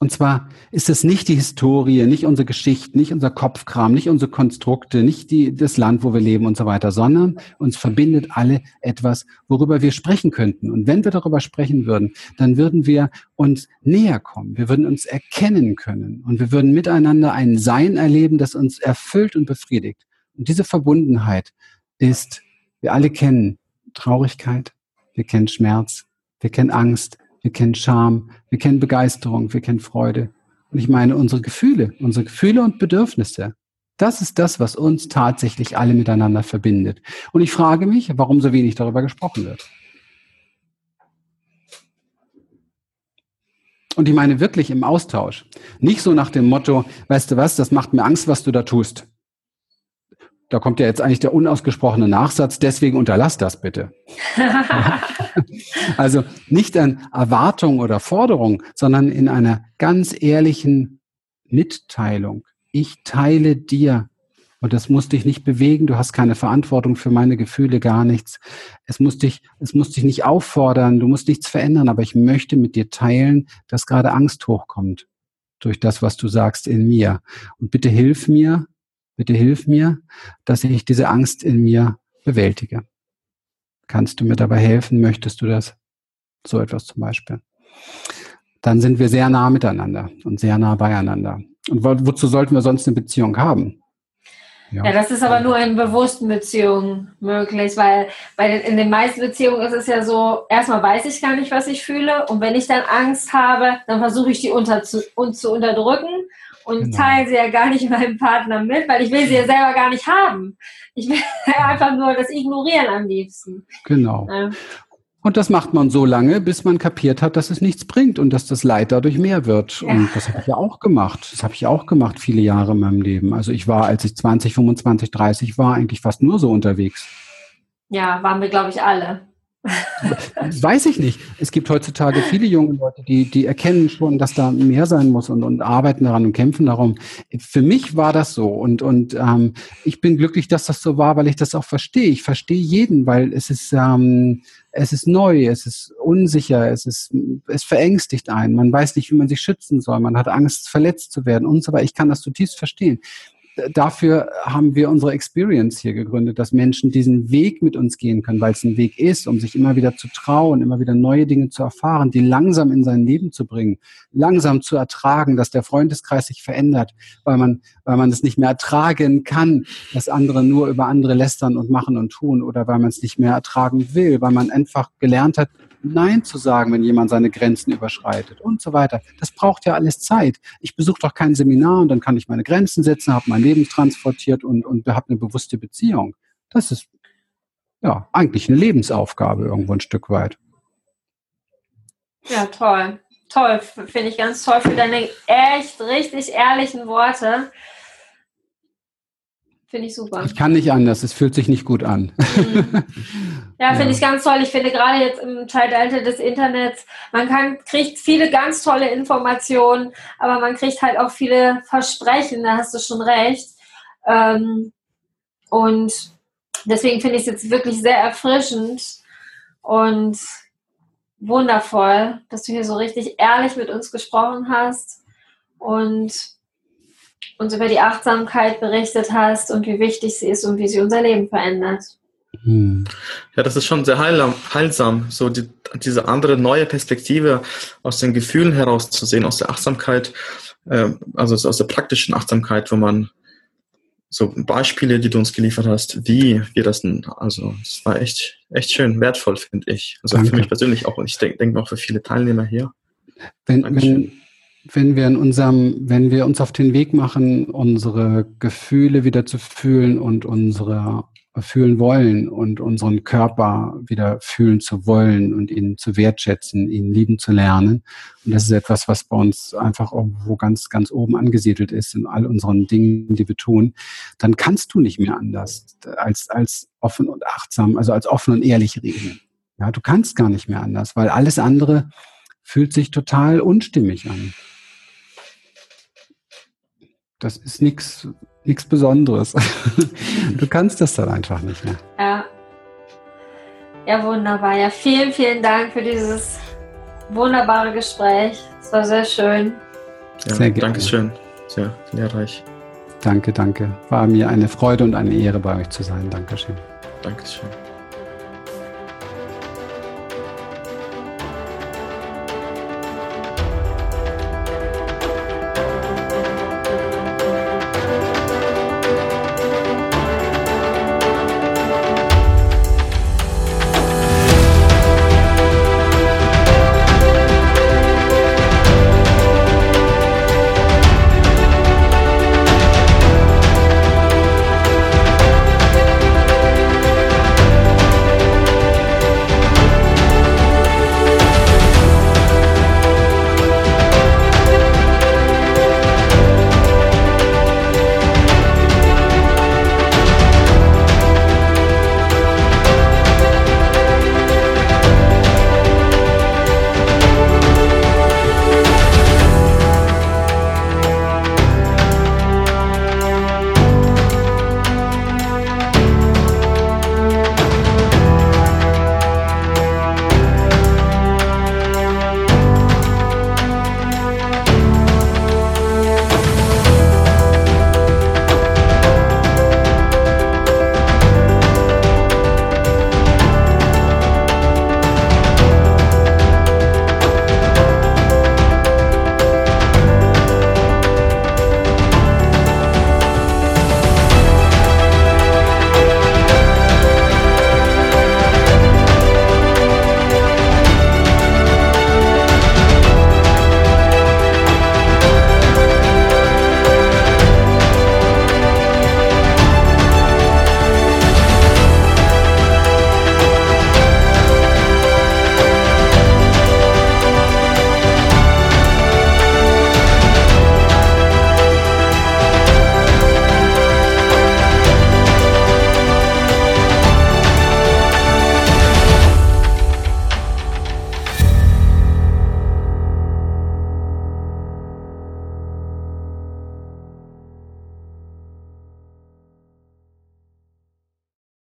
Und zwar ist es nicht die Historie, nicht unsere Geschichte, nicht unser Kopfkram, nicht unsere Konstrukte, nicht die, das Land, wo wir leben und so weiter, sondern uns verbindet alle etwas, worüber wir sprechen könnten. Und wenn wir darüber sprechen würden, dann würden wir uns näher kommen. Wir würden uns erkennen können und wir würden miteinander ein Sein erleben, das uns erfüllt und befriedigt. Und diese Verbundenheit ist, wir alle kennen Traurigkeit, wir kennen Schmerz, wir kennen Angst, wir kennen Scham, wir kennen Begeisterung, wir kennen Freude. Und ich meine unsere Gefühle, unsere Gefühle und Bedürfnisse. Das ist das, was uns tatsächlich alle miteinander verbindet. Und ich frage mich, warum so wenig darüber gesprochen wird. Und ich meine wirklich im Austausch. Nicht so nach dem Motto, weißt du was, das macht mir Angst, was du da tust da kommt ja jetzt eigentlich der unausgesprochene Nachsatz, deswegen unterlass das bitte. also nicht an Erwartung oder Forderung, sondern in einer ganz ehrlichen Mitteilung. Ich teile dir. Und das muss dich nicht bewegen. Du hast keine Verantwortung für meine Gefühle, gar nichts. Es muss dich, es muss dich nicht auffordern. Du musst nichts verändern. Aber ich möchte mit dir teilen, dass gerade Angst hochkommt durch das, was du sagst in mir. Und bitte hilf mir, Bitte hilf mir, dass ich diese Angst in mir bewältige. Kannst du mir dabei helfen? Möchtest du das? So etwas zum Beispiel. Dann sind wir sehr nah miteinander und sehr nah beieinander. Und wo, wozu sollten wir sonst eine Beziehung haben? Ja. ja. das ist aber nur in bewussten Beziehungen möglich, weil bei in den meisten Beziehungen ist es ja so, erstmal weiß ich gar nicht, was ich fühle und wenn ich dann Angst habe, dann versuche ich die unter zu, zu unterdrücken und genau. teile sie ja gar nicht meinem Partner mit, weil ich will sie ja selber gar nicht haben. Ich will einfach nur das ignorieren am liebsten. Genau. Ja. Und das macht man so lange, bis man kapiert hat, dass es nichts bringt und dass das Leid dadurch mehr wird. Ja. Und das habe ich ja auch gemacht. Das habe ich auch gemacht, viele Jahre in meinem Leben. Also ich war, als ich 20, 25, 30 war, eigentlich fast nur so unterwegs. Ja, waren wir, glaube ich, alle. Weiß ich nicht. Es gibt heutzutage viele junge Leute, die, die erkennen schon, dass da mehr sein muss und, und arbeiten daran und kämpfen darum. Für mich war das so und, und ähm, ich bin glücklich, dass das so war, weil ich das auch verstehe. Ich verstehe jeden, weil es ist, ähm, es ist neu, es ist unsicher, es ist, es verängstigt einen. Man weiß nicht, wie man sich schützen soll. Man hat Angst, verletzt zu werden und so weiter. Ich kann das zutiefst verstehen. Dafür haben wir unsere Experience hier gegründet, dass Menschen diesen Weg mit uns gehen können, weil es ein Weg ist, um sich immer wieder zu trauen, immer wieder neue Dinge zu erfahren, die langsam in sein Leben zu bringen, langsam zu ertragen, dass der Freundeskreis sich verändert, weil man, weil man es nicht mehr ertragen kann, dass andere nur über andere lästern und machen und tun oder weil man es nicht mehr ertragen will, weil man einfach gelernt hat, Nein zu sagen, wenn jemand seine Grenzen überschreitet und so weiter. Das braucht ja alles Zeit. Ich besuche doch kein Seminar und dann kann ich meine Grenzen setzen, habe mein Leben transportiert und, und habe eine bewusste Beziehung. Das ist ja eigentlich eine Lebensaufgabe irgendwo ein Stück weit. Ja, toll. Toll. Finde ich ganz toll für deine echt richtig ehrlichen Worte. Finde ich super. Ich kann nicht anders, es fühlt sich nicht gut an. Mhm. Ja, finde ja. ich ganz toll. Ich finde gerade jetzt im Zeitalter des Internets, man kann, kriegt viele ganz tolle Informationen, aber man kriegt halt auch viele Versprechen, da hast du schon recht. Ähm, und deswegen finde ich es jetzt wirklich sehr erfrischend und wundervoll, dass du hier so richtig ehrlich mit uns gesprochen hast und uns über die Achtsamkeit berichtet hast und wie wichtig sie ist und wie sie unser Leben verändert. Hm. Ja, das ist schon sehr heilsam, so die, diese andere neue Perspektive aus den Gefühlen herauszusehen, aus der Achtsamkeit, äh, also aus der praktischen Achtsamkeit, wo man so Beispiele, die du uns geliefert hast, wie wir das also es war echt, echt schön, wertvoll, finde ich. Also Danke. für mich persönlich auch und ich denke denk auch für viele Teilnehmer hier. Wenn, wenn, wenn wir in unserem, wenn wir uns auf den Weg machen, unsere Gefühle wieder zu fühlen und unsere fühlen wollen und unseren Körper wieder fühlen zu wollen und ihn zu wertschätzen, ihn lieben zu lernen. Und das ist etwas, was bei uns einfach irgendwo ganz, ganz oben angesiedelt ist in all unseren Dingen, die wir tun. Dann kannst du nicht mehr anders als, als offen und achtsam, also als offen und ehrlich reden. Ja, du kannst gar nicht mehr anders, weil alles andere fühlt sich total unstimmig an. Das ist nichts nichts Besonderes. Du kannst das dann einfach nicht mehr. Ja. Ja, wunderbar. Ja, vielen, vielen Dank für dieses wunderbare Gespräch. Es war sehr schön. Ja, sehr gerne. Dankeschön. Sehr lehrreich. Danke, danke. War mir eine Freude und eine Ehre, bei euch zu sein. Dankeschön. Dankeschön.